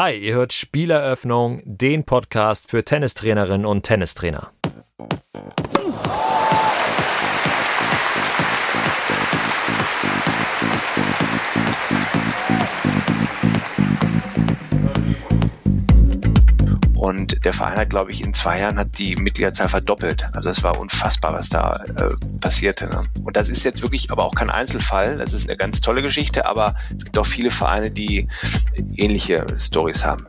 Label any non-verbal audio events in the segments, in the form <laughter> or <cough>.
Hi, ihr hört Spieleröffnung, den Podcast für Tennistrainerinnen und Tennistrainer. Und der Verein hat, glaube ich, in zwei Jahren hat die Mitgliederzahl verdoppelt. Also es war unfassbar, was da äh, passierte. Ne? Und das ist jetzt wirklich aber auch kein Einzelfall. Das ist eine ganz tolle Geschichte, aber es gibt auch viele Vereine, die ähnliche Stories haben.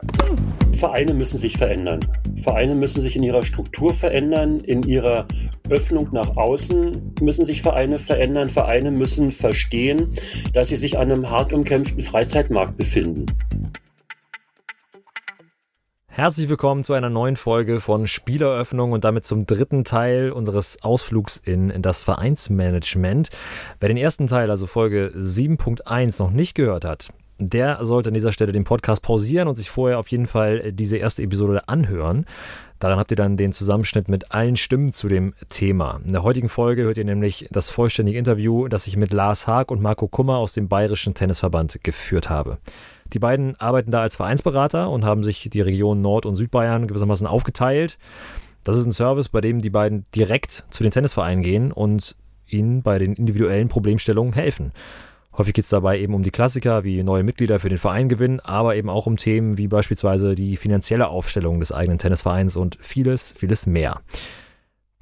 Vereine müssen sich verändern. Vereine müssen sich in ihrer Struktur verändern, in ihrer Öffnung nach außen müssen sich Vereine verändern. Vereine müssen verstehen, dass sie sich an einem hart umkämpften Freizeitmarkt befinden. Herzlich willkommen zu einer neuen Folge von Spieleröffnung und damit zum dritten Teil unseres Ausflugs in, in das Vereinsmanagement. Wer den ersten Teil, also Folge 7.1, noch nicht gehört hat, der sollte an dieser Stelle den Podcast pausieren und sich vorher auf jeden Fall diese erste Episode anhören. Daran habt ihr dann den Zusammenschnitt mit allen Stimmen zu dem Thema. In der heutigen Folge hört ihr nämlich das vollständige Interview, das ich mit Lars Haag und Marco Kummer aus dem Bayerischen Tennisverband geführt habe. Die beiden arbeiten da als Vereinsberater und haben sich die Region Nord- und Südbayern gewissermaßen aufgeteilt. Das ist ein Service, bei dem die beiden direkt zu den Tennisvereinen gehen und ihnen bei den individuellen Problemstellungen helfen. Häufig geht es dabei eben um die Klassiker wie neue Mitglieder für den Verein gewinnen, aber eben auch um Themen wie beispielsweise die finanzielle Aufstellung des eigenen Tennisvereins und vieles, vieles mehr.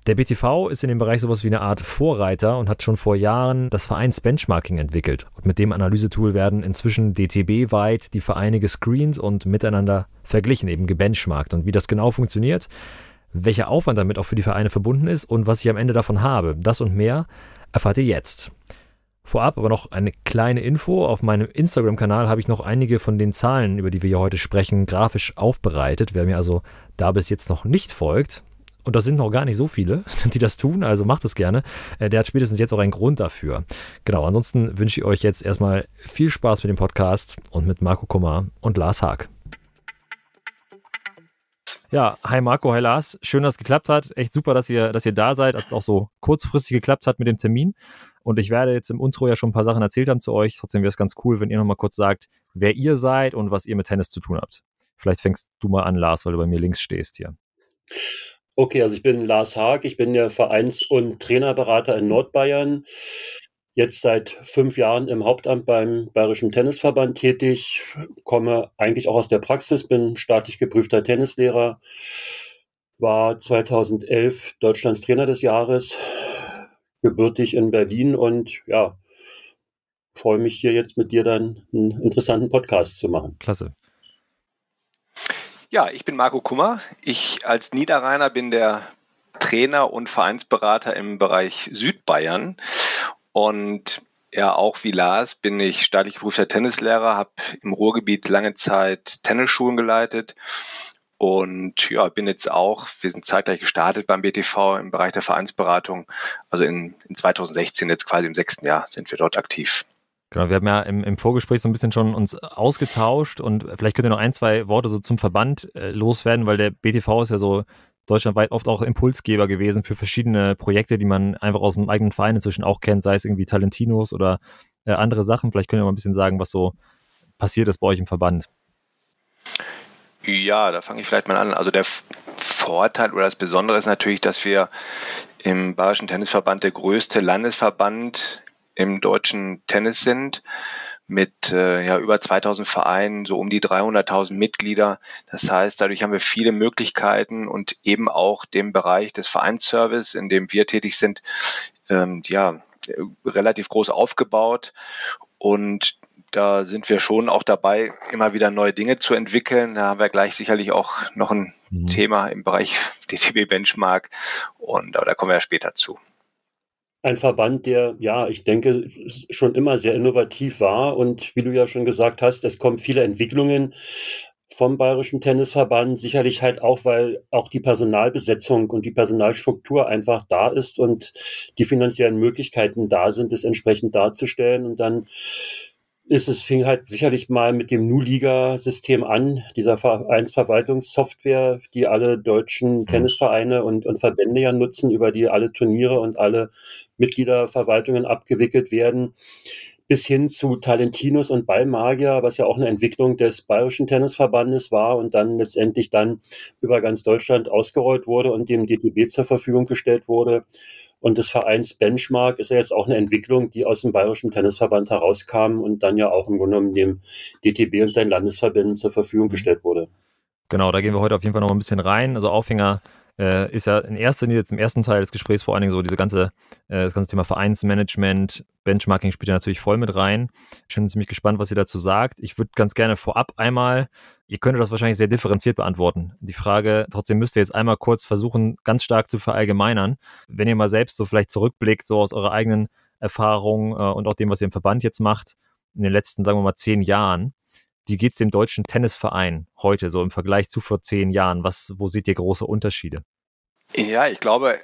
Der BTV ist in dem Bereich sowas wie eine Art Vorreiter und hat schon vor Jahren das Vereins-Benchmarking entwickelt. Und mit dem Analysetool werden inzwischen DTB-weit die Vereine gescreent und miteinander verglichen, eben gebenchmarkt. Und wie das genau funktioniert, welcher Aufwand damit auch für die Vereine verbunden ist und was ich am Ende davon habe, das und mehr erfahrt ihr jetzt. Vorab aber noch eine kleine Info. Auf meinem Instagram-Kanal habe ich noch einige von den Zahlen, über die wir hier heute sprechen, grafisch aufbereitet. Wer mir also da bis jetzt noch nicht folgt, und das sind noch gar nicht so viele, <laughs> die das tun, also macht es gerne. Äh, der hat spätestens jetzt auch einen Grund dafür. Genau, ansonsten wünsche ich euch jetzt erstmal viel Spaß mit dem Podcast und mit Marco Kummer und Lars Haag. Ja, hi Marco, hi Lars. Schön, dass es geklappt hat. Echt super, dass ihr, dass ihr da seid, dass es auch so kurzfristig geklappt hat mit dem Termin. Und ich werde jetzt im Intro ja schon ein paar Sachen erzählt haben zu euch. Trotzdem wäre es ganz cool, wenn ihr nochmal kurz sagt, wer ihr seid und was ihr mit Tennis zu tun habt. Vielleicht fängst du mal an, Lars, weil du bei mir links stehst hier. Okay, also ich bin Lars Haag, ich bin der Vereins- und Trainerberater in Nordbayern. Jetzt seit fünf Jahren im Hauptamt beim Bayerischen Tennisverband tätig, komme eigentlich auch aus der Praxis, bin staatlich geprüfter Tennislehrer, war 2011 Deutschlands Trainer des Jahres, gebürtig in Berlin und ja, freue mich hier jetzt mit dir dann einen interessanten Podcast zu machen. Klasse. Ja, ich bin Marco Kummer. Ich als Niederrheiner bin der Trainer und Vereinsberater im Bereich Südbayern. Und ja, auch wie Lars bin ich staatlich geprüfter Tennislehrer, habe im Ruhrgebiet lange Zeit Tennisschulen geleitet und ja, bin jetzt auch, wir sind zeitgleich gestartet beim BTV im Bereich der Vereinsberatung. Also in, in 2016, jetzt quasi im sechsten Jahr, sind wir dort aktiv. Genau, wir haben ja im, im, Vorgespräch so ein bisschen schon uns ausgetauscht und vielleicht könnt ihr noch ein, zwei Worte so zum Verband äh, loswerden, weil der BTV ist ja so deutschlandweit oft auch Impulsgeber gewesen für verschiedene Projekte, die man einfach aus dem eigenen Verein inzwischen auch kennt, sei es irgendwie Talentinos oder äh, andere Sachen. Vielleicht könnt ihr mal ein bisschen sagen, was so passiert ist bei euch im Verband. Ja, da fange ich vielleicht mal an. Also der Vorteil oder das Besondere ist natürlich, dass wir im Bayerischen Tennisverband der größte Landesverband im deutschen Tennis sind mit äh, ja, über 2000 Vereinen, so um die 300.000 Mitglieder. Das heißt, dadurch haben wir viele Möglichkeiten und eben auch den Bereich des Vereinsservice, in dem wir tätig sind, ähm, ja, relativ groß aufgebaut. Und da sind wir schon auch dabei, immer wieder neue Dinge zu entwickeln. Da haben wir gleich sicherlich auch noch ein mhm. Thema im Bereich <laughs> DTB Benchmark und aber da kommen wir ja später zu ein Verband, der, ja, ich denke, schon immer sehr innovativ war. Und wie du ja schon gesagt hast, es kommen viele Entwicklungen vom Bayerischen Tennisverband, sicherlich halt auch, weil auch die Personalbesetzung und die Personalstruktur einfach da ist und die finanziellen Möglichkeiten da sind, es entsprechend darzustellen. Und dann ist es fing halt sicherlich mal mit dem Nu-Liga-System an, dieser Vereinsverwaltungssoftware, die alle deutschen mhm. Tennisvereine und, und Verbände ja nutzen, über die alle Turniere und alle Mitgliederverwaltungen abgewickelt werden. bis hin zu Talentinus und Ballmagier, was ja auch eine Entwicklung des Bayerischen Tennisverbandes war und dann letztendlich dann über ganz Deutschland ausgerollt wurde und dem DTB zur Verfügung gestellt wurde. Und des Vereins Benchmark ist ja jetzt auch eine Entwicklung, die aus dem Bayerischen Tennisverband herauskam und dann ja auch im Grunde genommen dem DTB und seinen Landesverbänden zur Verfügung gestellt wurde. Genau, da gehen wir heute auf jeden Fall noch ein bisschen rein. Also Aufhänger äh, ist ja in erster Linie jetzt im ersten Teil des Gesprächs vor allen Dingen so diese ganze, äh, das ganze Thema Vereinsmanagement, Benchmarking spielt ja natürlich voll mit rein. Ich bin ziemlich gespannt, was ihr dazu sagt. Ich würde ganz gerne vorab einmal, ihr könntet das wahrscheinlich sehr differenziert beantworten. Die Frage, trotzdem müsst ihr jetzt einmal kurz versuchen, ganz stark zu verallgemeinern. Wenn ihr mal selbst so vielleicht zurückblickt, so aus eurer eigenen Erfahrung äh, und auch dem, was ihr im Verband jetzt macht, in den letzten, sagen wir mal, zehn Jahren, wie geht es dem deutschen Tennisverein heute so im Vergleich zu vor zehn Jahren? Was, wo seht ihr große Unterschiede? Ja, ich glaube,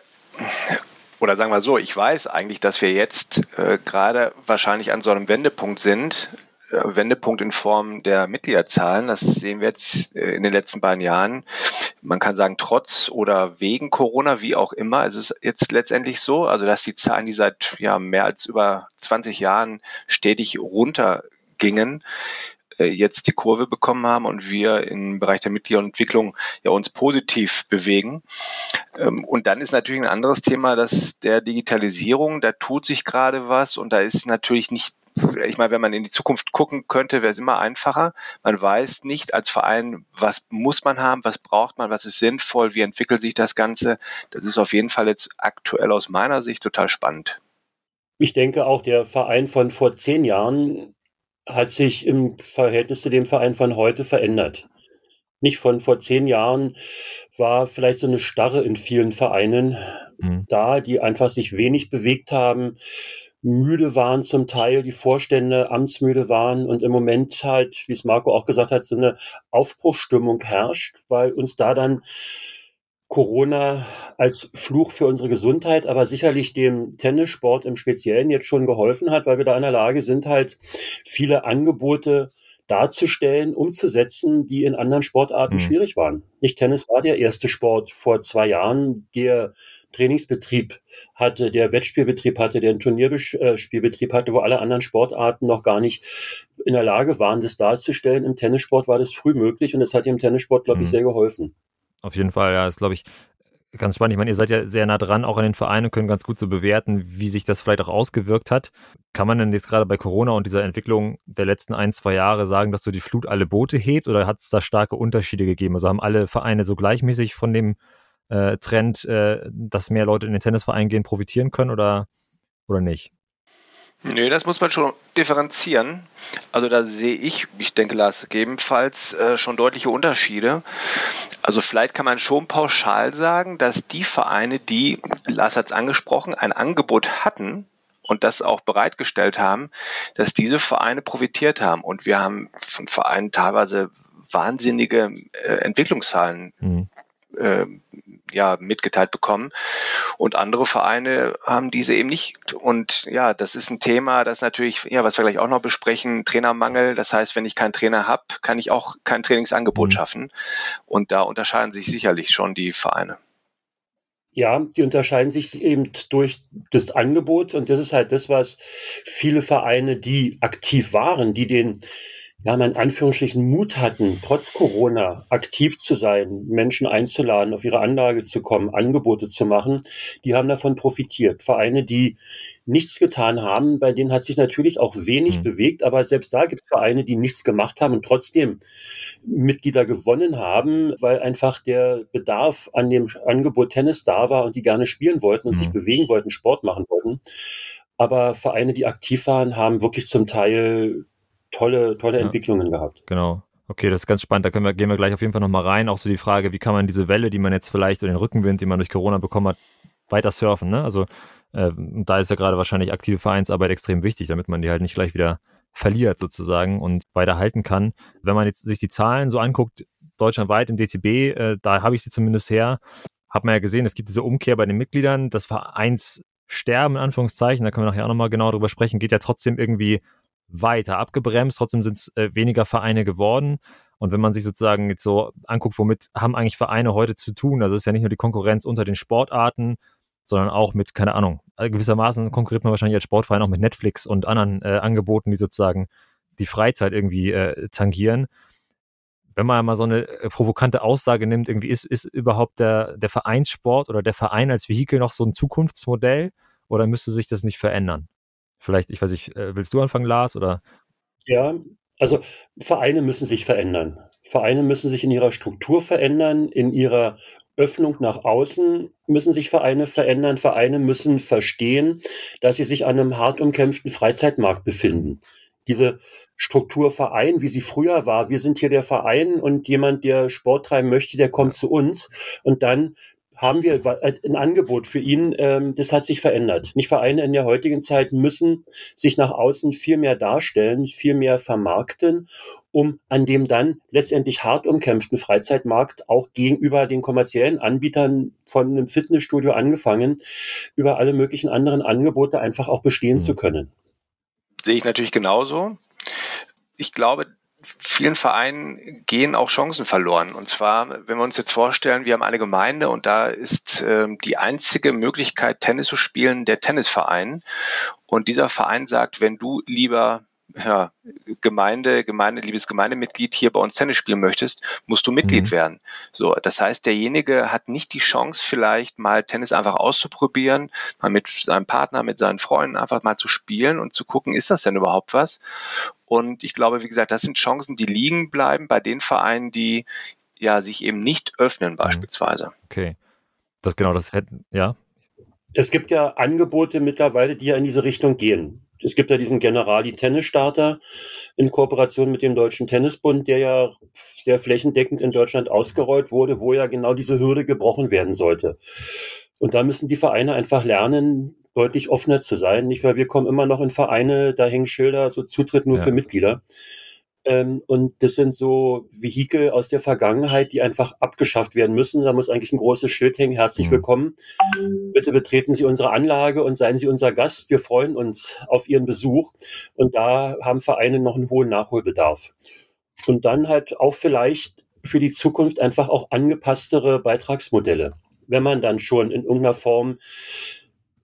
oder sagen wir so, ich weiß eigentlich, dass wir jetzt äh, gerade wahrscheinlich an so einem Wendepunkt sind. Äh, Wendepunkt in Form der Mitgliederzahlen. Das sehen wir jetzt äh, in den letzten beiden Jahren. Man kann sagen, trotz oder wegen Corona, wie auch immer. Es ist jetzt letztendlich so, also dass die Zahlen, die seit ja, mehr als über 20 Jahren stetig runtergingen, jetzt die Kurve bekommen haben und wir im Bereich der Mitgliederentwicklung ja uns positiv bewegen. Ähm, und dann ist natürlich ein anderes Thema, das der Digitalisierung, da tut sich gerade was und da ist natürlich nicht ich meine, wenn man in die Zukunft gucken könnte, wäre es immer einfacher. Man weiß nicht als Verein, was muss man haben, was braucht man, was ist sinnvoll, wie entwickelt sich das Ganze. Das ist auf jeden Fall jetzt aktuell aus meiner Sicht total spannend. Ich denke auch, der Verein von vor zehn Jahren hat sich im Verhältnis zu dem Verein von heute verändert. Nicht von vor zehn Jahren war vielleicht so eine Starre in vielen Vereinen mhm. da, die einfach sich wenig bewegt haben, müde waren zum Teil, die Vorstände amtsmüde waren und im Moment halt, wie es Marco auch gesagt hat, so eine Aufbruchstimmung herrscht, weil uns da dann Corona als Fluch für unsere Gesundheit, aber sicherlich dem Tennissport im Speziellen jetzt schon geholfen hat, weil wir da in der Lage sind, halt viele Angebote darzustellen, umzusetzen, die in anderen Sportarten mhm. schwierig waren. Nicht Tennis war der erste Sport vor zwei Jahren, der Trainingsbetrieb hatte, der Wettspielbetrieb hatte, der einen Turnierspielbetrieb hatte, wo alle anderen Sportarten noch gar nicht in der Lage waren, das darzustellen. Im Tennissport war das früh möglich und das hat dem Tennissport, glaube ich, mhm. sehr geholfen. Auf jeden Fall, ja, ist, glaube ich, ganz spannend. Ich meine, ihr seid ja sehr nah dran, auch an den Vereinen können ganz gut so bewerten, wie sich das vielleicht auch ausgewirkt hat. Kann man denn jetzt gerade bei Corona und dieser Entwicklung der letzten ein, zwei Jahre sagen, dass so die Flut alle Boote hebt oder hat es da starke Unterschiede gegeben? Also haben alle Vereine so gleichmäßig von dem äh, Trend, äh, dass mehr Leute in den Tennisverein gehen, profitieren können oder, oder nicht? Nee, das muss man schon differenzieren. Also da sehe ich, ich denke Lars, gegebenenfalls äh, schon deutliche Unterschiede. Also vielleicht kann man schon pauschal sagen, dass die Vereine, die, Lars hat es angesprochen, ein Angebot hatten und das auch bereitgestellt haben, dass diese Vereine profitiert haben. Und wir haben von Vereinen teilweise wahnsinnige äh, Entwicklungszahlen mhm äh, ja, mitgeteilt bekommen. Und andere Vereine haben diese eben nicht. Und ja, das ist ein Thema, das natürlich, ja, was wir gleich auch noch besprechen, Trainermangel. Das heißt, wenn ich keinen Trainer habe, kann ich auch kein Trainingsangebot mhm. schaffen. Und da unterscheiden sich sicherlich schon die Vereine. Ja, die unterscheiden sich eben durch das Angebot und das ist halt das, was viele Vereine, die aktiv waren, die den ja, in Anführungsstrichen Mut hatten, trotz Corona aktiv zu sein, Menschen einzuladen, auf ihre Anlage zu kommen, Angebote zu machen, die haben davon profitiert. Vereine, die nichts getan haben, bei denen hat sich natürlich auch wenig mhm. bewegt, aber selbst da gibt es Vereine, die nichts gemacht haben und trotzdem Mitglieder gewonnen haben, weil einfach der Bedarf an dem Angebot Tennis da war und die gerne spielen wollten und mhm. sich bewegen wollten, Sport machen wollten. Aber Vereine, die aktiv waren, haben wirklich zum Teil tolle, tolle ja, Entwicklungen gehabt. Genau. Okay, das ist ganz spannend. Da können wir, gehen wir gleich auf jeden Fall nochmal rein. Auch so die Frage, wie kann man diese Welle, die man jetzt vielleicht, oder den Rückenwind, den man durch Corona bekommen hat, weiter surfen. Ne? Also äh, da ist ja gerade wahrscheinlich aktive Vereinsarbeit extrem wichtig, damit man die halt nicht gleich wieder verliert sozusagen und weiter halten kann. Wenn man jetzt sich die Zahlen so anguckt, deutschlandweit im DTB, äh, da habe ich sie zumindest her, hat man ja gesehen, es gibt diese Umkehr bei den Mitgliedern, das Vereinssterben in Anführungszeichen, da können wir nachher auch nochmal genau drüber sprechen, geht ja trotzdem irgendwie weiter abgebremst. Trotzdem sind es äh, weniger Vereine geworden. Und wenn man sich sozusagen jetzt so anguckt, womit haben eigentlich Vereine heute zu tun? Also es ist ja nicht nur die Konkurrenz unter den Sportarten, sondern auch mit, keine Ahnung, äh, gewissermaßen konkurriert man wahrscheinlich als Sportverein auch mit Netflix und anderen äh, Angeboten, die sozusagen die Freizeit irgendwie äh, tangieren. Wenn man mal so eine äh, provokante Aussage nimmt, irgendwie ist, ist überhaupt der, der Vereinssport oder der Verein als Vehikel noch so ein Zukunftsmodell oder müsste sich das nicht verändern? Vielleicht, ich weiß nicht, äh, willst du anfangen, Lars? Oder? Ja, also Vereine müssen sich verändern. Vereine müssen sich in ihrer Struktur verändern, in ihrer Öffnung nach außen müssen sich Vereine verändern. Vereine müssen verstehen, dass sie sich an einem hart umkämpften Freizeitmarkt befinden. Diese Struktur Verein, wie sie früher war, wir sind hier der Verein und jemand, der Sport treiben möchte, der kommt zu uns und dann haben wir äh, ein Angebot für ihn, ähm, das hat sich verändert. Nicht Vereine in der heutigen Zeit müssen sich nach außen viel mehr darstellen, viel mehr vermarkten, um an dem dann letztendlich hart umkämpften Freizeitmarkt auch gegenüber den kommerziellen Anbietern von einem Fitnessstudio angefangen, über alle möglichen anderen Angebote einfach auch bestehen mhm. zu können. Sehe ich natürlich genauso. Ich glaube, vielen Vereinen gehen auch Chancen verloren. Und zwar, wenn wir uns jetzt vorstellen, wir haben eine Gemeinde und da ist äh, die einzige Möglichkeit, Tennis zu spielen, der Tennisverein. Und dieser Verein sagt, wenn du lieber ja, Gemeinde, Gemeinde, liebes Gemeindemitglied hier bei uns Tennis spielen möchtest, musst du Mitglied mhm. werden. So, das heißt, derjenige hat nicht die Chance, vielleicht mal Tennis einfach auszuprobieren, mal mit seinem Partner, mit seinen Freunden einfach mal zu spielen und zu gucken, ist das denn überhaupt was? Und ich glaube, wie gesagt, das sind Chancen, die liegen bleiben bei den Vereinen, die ja sich eben nicht öffnen, mhm. beispielsweise. Okay. Das genau, das hätten, ja. Es gibt ja Angebote mittlerweile, die ja in diese Richtung gehen es gibt ja diesen Generali Tennis Starter in Kooperation mit dem Deutschen Tennisbund, der ja sehr flächendeckend in Deutschland ausgerollt wurde, wo ja genau diese Hürde gebrochen werden sollte. Und da müssen die Vereine einfach lernen, deutlich offener zu sein. Nicht, weil wir kommen immer noch in Vereine, da hängen Schilder, so Zutritt nur ja. für Mitglieder. Ähm, und das sind so Vehikel aus der Vergangenheit, die einfach abgeschafft werden müssen. Da muss eigentlich ein großes Schild hängen. Herzlich mhm. willkommen. Bitte betreten Sie unsere Anlage und seien Sie unser Gast. Wir freuen uns auf Ihren Besuch. Und da haben Vereine noch einen hohen Nachholbedarf. Und dann halt auch vielleicht für die Zukunft einfach auch angepasstere Beitragsmodelle. Wenn man dann schon in irgendeiner Form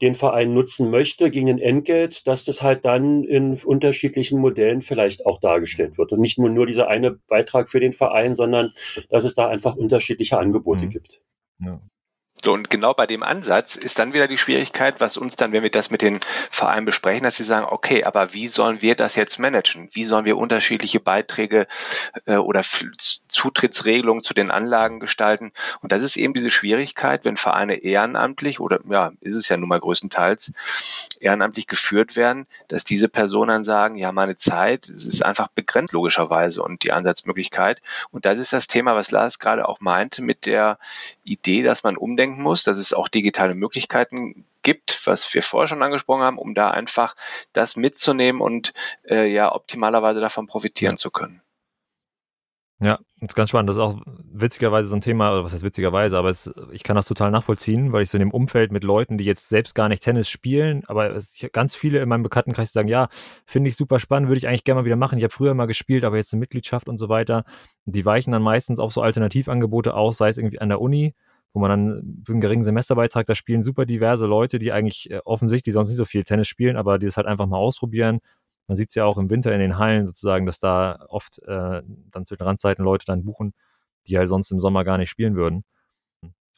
den Verein nutzen möchte gegen ein Entgelt, dass das halt dann in unterschiedlichen Modellen vielleicht auch dargestellt wird. Und nicht nur, nur dieser eine Beitrag für den Verein, sondern dass es da einfach unterschiedliche Angebote mhm. gibt. Ja. So, und genau bei dem Ansatz ist dann wieder die Schwierigkeit, was uns dann, wenn wir das mit den Vereinen besprechen, dass sie sagen, okay, aber wie sollen wir das jetzt managen? Wie sollen wir unterschiedliche Beiträge äh, oder Zutrittsregelungen zu den Anlagen gestalten? Und das ist eben diese Schwierigkeit, wenn Vereine ehrenamtlich oder ja, ist es ja nun mal größtenteils ehrenamtlich geführt werden, dass diese Personen dann sagen, ja, meine Zeit, es ist einfach begrenzt logischerweise und die Ansatzmöglichkeit. Und das ist das Thema, was Lars gerade auch meinte mit der Idee, dass man umdenkt nachdenken muss, dass es auch digitale Möglichkeiten gibt, was wir vorher schon angesprochen haben, um da einfach das mitzunehmen und äh, ja optimalerweise davon profitieren zu können. Ja, das ist ganz spannend. Das ist auch witzigerweise so ein Thema, oder was heißt witzigerweise, aber es, ich kann das total nachvollziehen, weil ich so in dem Umfeld mit Leuten, die jetzt selbst gar nicht Tennis spielen, aber es, ganz viele in meinem Bekanntenkreis sagen, ja, finde ich super spannend, würde ich eigentlich gerne mal wieder machen. Ich habe früher mal gespielt, aber jetzt eine Mitgliedschaft und so weiter. Die weichen dann meistens auf so Alternativangebote aus, sei es irgendwie an der Uni wo man dann für einen geringen Semesterbeitrag, da spielen super diverse Leute, die eigentlich äh, offensichtlich sonst nicht so viel Tennis spielen, aber die das halt einfach mal ausprobieren. Man sieht es ja auch im Winter in den Hallen sozusagen, dass da oft äh, dann zu den Randzeiten Leute dann buchen, die halt sonst im Sommer gar nicht spielen würden.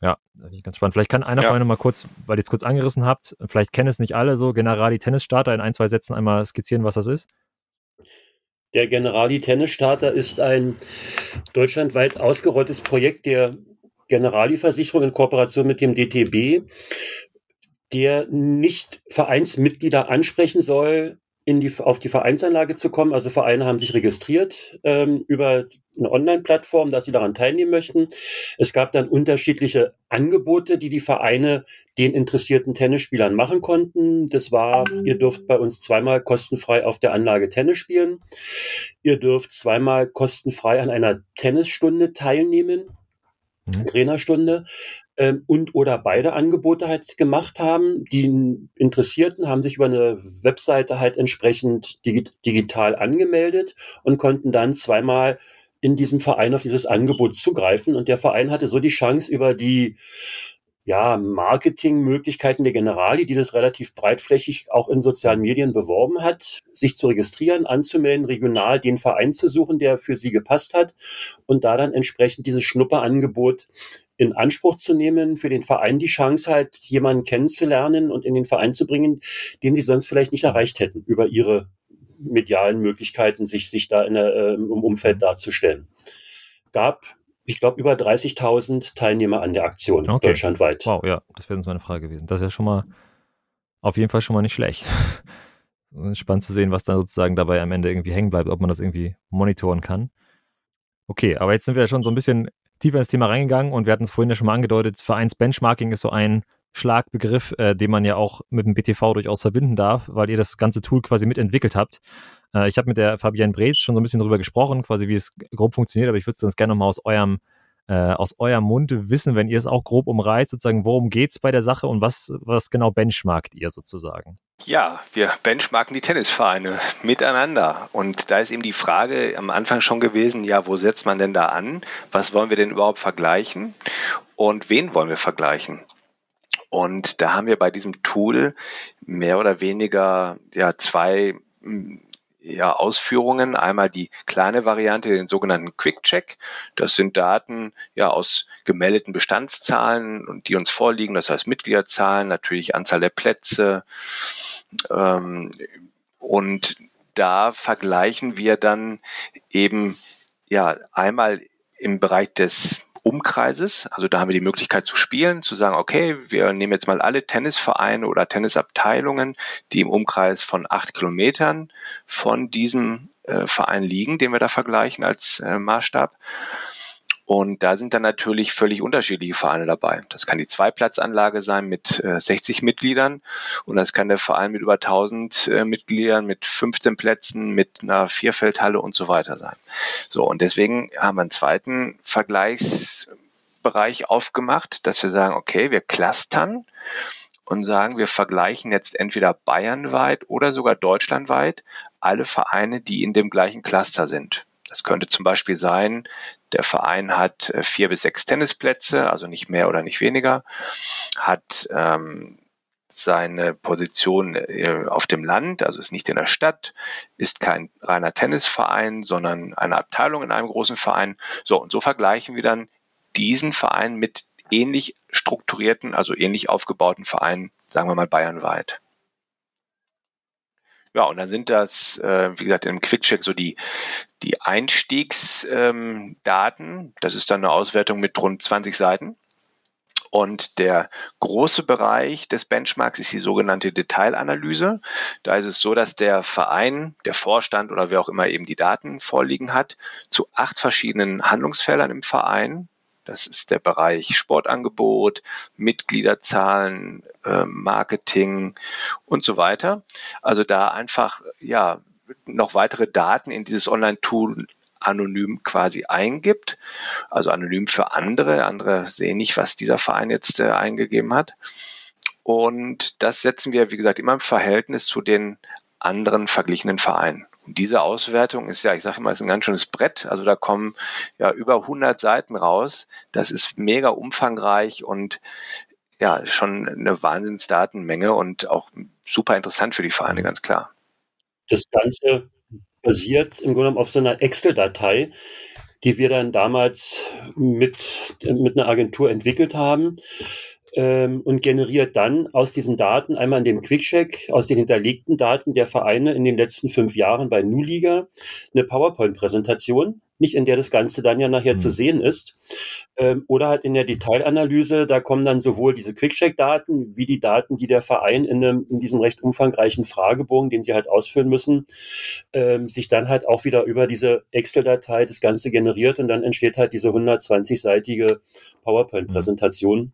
Ja, ganz spannend. Vielleicht kann einer ja. von euch mal kurz, weil ihr es kurz angerissen habt, vielleicht kennen es nicht alle so, Generali Tennisstarter in ein, zwei Sätzen einmal skizzieren, was das ist. Der Generali Tennisstarter ist ein deutschlandweit ausgerolltes Projekt der Generali-Versicherung in Kooperation mit dem DTB, der nicht Vereinsmitglieder ansprechen soll, in die, auf die Vereinsanlage zu kommen. Also Vereine haben sich registriert ähm, über eine Online-Plattform, dass sie daran teilnehmen möchten. Es gab dann unterschiedliche Angebote, die die Vereine den interessierten Tennisspielern machen konnten. Das war, ihr dürft bei uns zweimal kostenfrei auf der Anlage Tennis spielen. Ihr dürft zweimal kostenfrei an einer Tennisstunde teilnehmen mhm. Trainerstunde ähm, und oder beide Angebote halt gemacht haben. Die Interessierten haben sich über eine Webseite halt entsprechend dig digital angemeldet und konnten dann zweimal in diesem Verein auf dieses Angebot zugreifen. Und der Verein hatte so die Chance, über die ja, Marketingmöglichkeiten der Generali, die das relativ breitflächig auch in sozialen Medien beworben hat, sich zu registrieren, anzumelden, regional den Verein zu suchen, der für sie gepasst hat und da dann entsprechend dieses Schnupperangebot in Anspruch zu nehmen, für den Verein die Chance halt, jemanden kennenzulernen und in den Verein zu bringen, den sie sonst vielleicht nicht erreicht hätten über ihre medialen Möglichkeiten, sich, sich da in der, äh, im Umfeld darzustellen. Gab ich glaube, über 30.000 Teilnehmer an der Aktion okay. deutschlandweit. Wow, ja, das wäre uns meine Frage gewesen. Das ist ja schon mal auf jeden Fall schon mal nicht schlecht. <laughs> Spannend zu sehen, was dann sozusagen dabei am Ende irgendwie hängen bleibt, ob man das irgendwie monitoren kann. Okay, aber jetzt sind wir ja schon so ein bisschen tiefer ins Thema reingegangen und wir hatten es vorhin ja schon mal angedeutet, Vereinsbenchmarking ist so ein Schlagbegriff, äh, den man ja auch mit dem BTV durchaus verbinden darf, weil ihr das ganze Tool quasi mitentwickelt habt. Äh, ich habe mit der Fabienne Breetz schon so ein bisschen darüber gesprochen, quasi wie es grob funktioniert, aber ich würde es ganz gerne nochmal aus eurem äh, aus eurem Mund wissen, wenn ihr es auch grob umreißt, sozusagen, worum geht es bei der Sache und was, was genau benchmarkt ihr sozusagen? Ja, wir benchmarken die Tennisvereine miteinander. Und da ist eben die Frage am Anfang schon gewesen, ja, wo setzt man denn da an? Was wollen wir denn überhaupt vergleichen? Und wen wollen wir vergleichen? Und da haben wir bei diesem Tool mehr oder weniger ja, zwei ja, Ausführungen. Einmal die kleine Variante, den sogenannten Quick Check. Das sind Daten ja aus gemeldeten Bestandszahlen und die uns vorliegen. Das heißt Mitgliederzahlen, natürlich Anzahl der Plätze. Ähm, und da vergleichen wir dann eben ja einmal im Bereich des Umkreises. Also da haben wir die Möglichkeit zu spielen, zu sagen, okay, wir nehmen jetzt mal alle Tennisvereine oder Tennisabteilungen, die im Umkreis von acht Kilometern von diesem äh, Verein liegen, den wir da vergleichen als äh, Maßstab. Und da sind dann natürlich völlig unterschiedliche Vereine dabei. Das kann die Zweiplatzanlage sein mit äh, 60 Mitgliedern und das kann der Verein mit über 1000 äh, Mitgliedern, mit 15 Plätzen, mit einer Vierfeldhalle und so weiter sein. So, und deswegen haben wir einen zweiten Vergleichsbereich aufgemacht, dass wir sagen, okay, wir clustern und sagen, wir vergleichen jetzt entweder bayernweit oder sogar deutschlandweit alle Vereine, die in dem gleichen Cluster sind. Das könnte zum Beispiel sein, der Verein hat äh, vier bis sechs Tennisplätze, also nicht mehr oder nicht weniger, hat ähm, seine Position äh, auf dem Land, also ist nicht in der Stadt, ist kein reiner Tennisverein, sondern eine Abteilung in einem großen Verein. So, und so vergleichen wir dann diesen Verein mit ähnlich strukturierten, also ähnlich aufgebauten Vereinen, sagen wir mal bayernweit. Ja, und dann sind das, äh, wie gesagt, im Quickcheck so die, die Einstiegsdaten. Ähm, das ist dann eine Auswertung mit rund 20 Seiten. Und der große Bereich des Benchmarks ist die sogenannte Detailanalyse. Da ist es so, dass der Verein, der Vorstand oder wer auch immer eben die Daten vorliegen hat, zu acht verschiedenen Handlungsfeldern im Verein das ist der Bereich Sportangebot, Mitgliederzahlen, äh, Marketing und so weiter. Also da einfach ja noch weitere Daten in dieses Online-Tool anonym quasi eingibt, also anonym für andere. Andere sehen nicht, was dieser Verein jetzt äh, eingegeben hat. Und das setzen wir, wie gesagt, immer im Verhältnis zu den anderen verglichenen Vereinen. Und diese Auswertung ist ja, ich sage immer, ist ein ganz schönes Brett. Also da kommen ja über 100 Seiten raus. Das ist mega umfangreich und ja, schon eine Wahnsinnsdatenmenge und auch super interessant für die Vereine, ganz klar. Das Ganze basiert im Grunde genommen auf so einer Excel-Datei, die wir dann damals mit, mit einer Agentur entwickelt haben ähm, und generiert dann aus diesen Daten einmal in dem Quickcheck, aus den hinterlegten Daten der Vereine in den letzten fünf Jahren bei Nuliga eine PowerPoint-Präsentation, nicht in der das Ganze dann ja nachher mhm. zu sehen ist. Ähm, oder halt in der Detailanalyse, da kommen dann sowohl diese Quickcheck-Daten wie die Daten, die der Verein in, einem, in diesem recht umfangreichen Fragebogen, den sie halt ausfüllen müssen, ähm, sich dann halt auch wieder über diese Excel-Datei das Ganze generiert und dann entsteht halt diese 120-seitige PowerPoint-Präsentation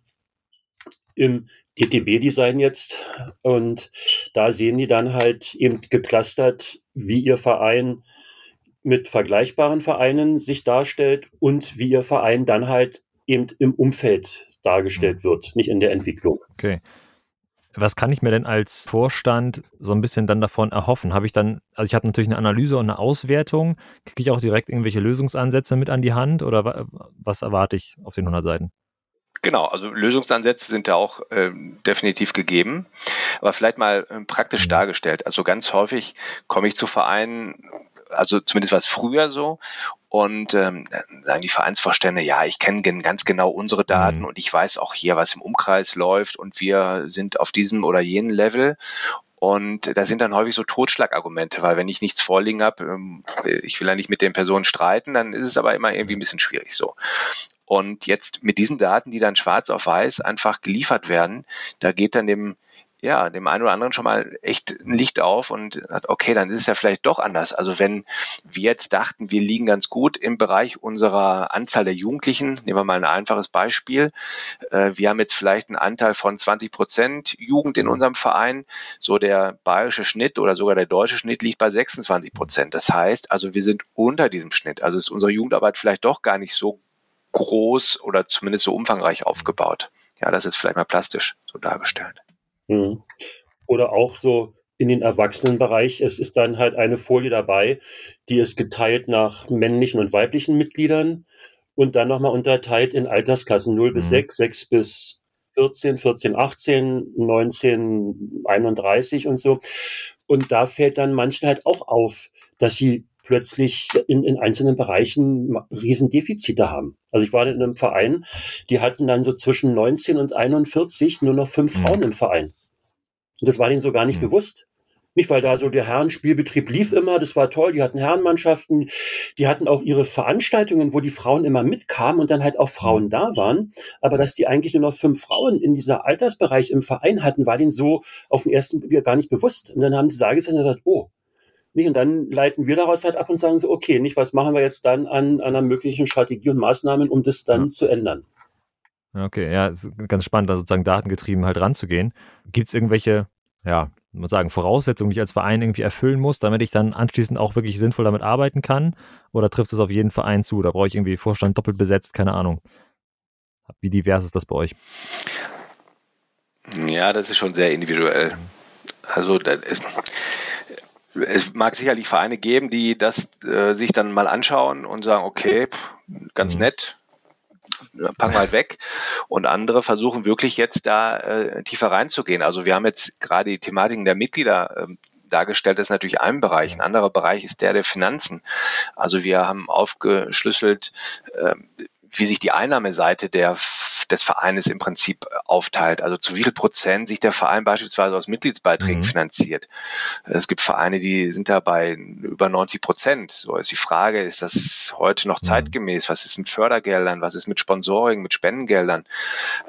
im DTB-Design jetzt. Und da sehen die dann halt eben geclustert, wie ihr Verein mit vergleichbaren Vereinen sich darstellt und wie ihr Verein dann halt eben im Umfeld dargestellt wird, nicht in der Entwicklung. Okay. Was kann ich mir denn als Vorstand so ein bisschen dann davon erhoffen? Habe ich dann, also ich habe natürlich eine Analyse und eine Auswertung. Kriege ich auch direkt irgendwelche Lösungsansätze mit an die Hand oder was erwarte ich auf den 100 Seiten? Genau, also Lösungsansätze sind da auch äh, definitiv gegeben, aber vielleicht mal äh, praktisch mhm. dargestellt. Also ganz häufig komme ich zu Vereinen, also zumindest war es früher so, und ähm, sagen die Vereinsvorstände, ja, ich kenne ganz genau unsere Daten mhm. und ich weiß auch hier, was im Umkreis läuft und wir sind auf diesem oder jenen Level. Und da sind dann häufig so Totschlagargumente, weil wenn ich nichts vorliegen habe, ähm, ich will ja nicht mit den Personen streiten, dann ist es aber immer irgendwie ein bisschen schwierig so. Und jetzt mit diesen Daten, die dann schwarz auf weiß einfach geliefert werden, da geht dann dem ja, dem einen oder anderen schon mal echt ein Licht auf und hat, okay, dann ist es ja vielleicht doch anders. Also wenn wir jetzt dachten, wir liegen ganz gut im Bereich unserer Anzahl der Jugendlichen, nehmen wir mal ein einfaches Beispiel. Äh, wir haben jetzt vielleicht einen Anteil von 20 Prozent Jugend in unserem Verein. So der bayerische Schnitt oder sogar der deutsche Schnitt liegt bei 26 Prozent. Das heißt also, wir sind unter diesem Schnitt. Also ist unsere Jugendarbeit vielleicht doch gar nicht so groß oder zumindest so umfangreich aufgebaut. Ja, das ist vielleicht mal plastisch so dargestellt. Mhm. Oder auch so in den Erwachsenenbereich. Es ist dann halt eine Folie dabei, die ist geteilt nach männlichen und weiblichen Mitgliedern und dann nochmal unterteilt in Altersklassen 0 mhm. bis 6, 6 bis 14, 14, 18, 19, 31 und so. Und da fällt dann manchen halt auch auf, dass sie plötzlich in, in einzelnen Bereichen Riesendefizite haben. Also ich war in einem Verein, die hatten dann so zwischen 19 und 41 nur noch fünf mhm. Frauen im Verein. Und das war denen so gar nicht mhm. bewusst. Nicht, weil da so der Herrenspielbetrieb lief immer, das war toll, die hatten Herrenmannschaften, die hatten auch ihre Veranstaltungen, wo die Frauen immer mitkamen und dann halt auch Frauen mhm. da waren. Aber dass die eigentlich nur noch fünf Frauen in dieser Altersbereich im Verein hatten, war denen so auf den ersten Blick gar nicht bewusst. Und dann haben sie da gesessen und gesagt, oh, nicht? Und dann leiten wir daraus halt ab und sagen so, okay, nicht, was machen wir jetzt dann an, einer möglichen Strategie und Maßnahmen, um das dann ja. zu ändern. Okay, ja, ist ganz spannend, da sozusagen datengetrieben halt ranzugehen. Gibt es irgendwelche, ja, man sagen, Voraussetzungen, die ich als Verein irgendwie erfüllen muss, damit ich dann anschließend auch wirklich sinnvoll damit arbeiten kann? Oder trifft es auf jeden Verein zu? Da brauche ich irgendwie Vorstand doppelt besetzt, keine Ahnung. Wie divers ist das bei euch? Ja, das ist schon sehr individuell. Also das ist, es mag sicherlich Vereine geben, die das äh, sich dann mal anschauen und sagen, okay, pff, ganz mhm. nett, packen wir halt weg. Und andere versuchen wirklich jetzt da äh, tiefer reinzugehen. Also wir haben jetzt gerade die Thematiken der Mitglieder äh, dargestellt, das ist natürlich ein Bereich. Ein anderer Bereich ist der der Finanzen. Also wir haben aufgeschlüsselt, äh, wie sich die Einnahmeseite der, des Vereines im Prinzip äh, aufteilt. Also zu wie viel Prozent sich der Verein beispielsweise aus Mitgliedsbeiträgen mhm. finanziert. Es gibt Vereine, die sind da bei über 90 Prozent. So ist die Frage, ist das heute noch mhm. zeitgemäß? Was ist mit Fördergeldern? Was ist mit Sponsoring, mit Spendengeldern?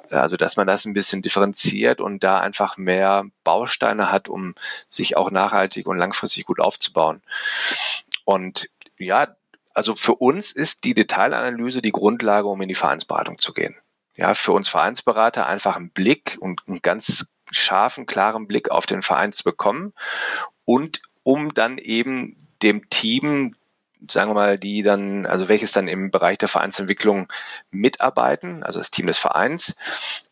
Also, dass man das ein bisschen differenziert und da einfach mehr Bausteine hat, um sich auch nachhaltig und langfristig gut aufzubauen. Und ja, also für uns ist die Detailanalyse die Grundlage, um in die Vereinsberatung zu gehen. Ja, für uns Vereinsberater einfach einen Blick und einen ganz scharfen, klaren Blick auf den Verein zu bekommen und um dann eben dem Team sagen wir mal, die dann, also welches dann im Bereich der Vereinsentwicklung mitarbeiten, also das Team des Vereins,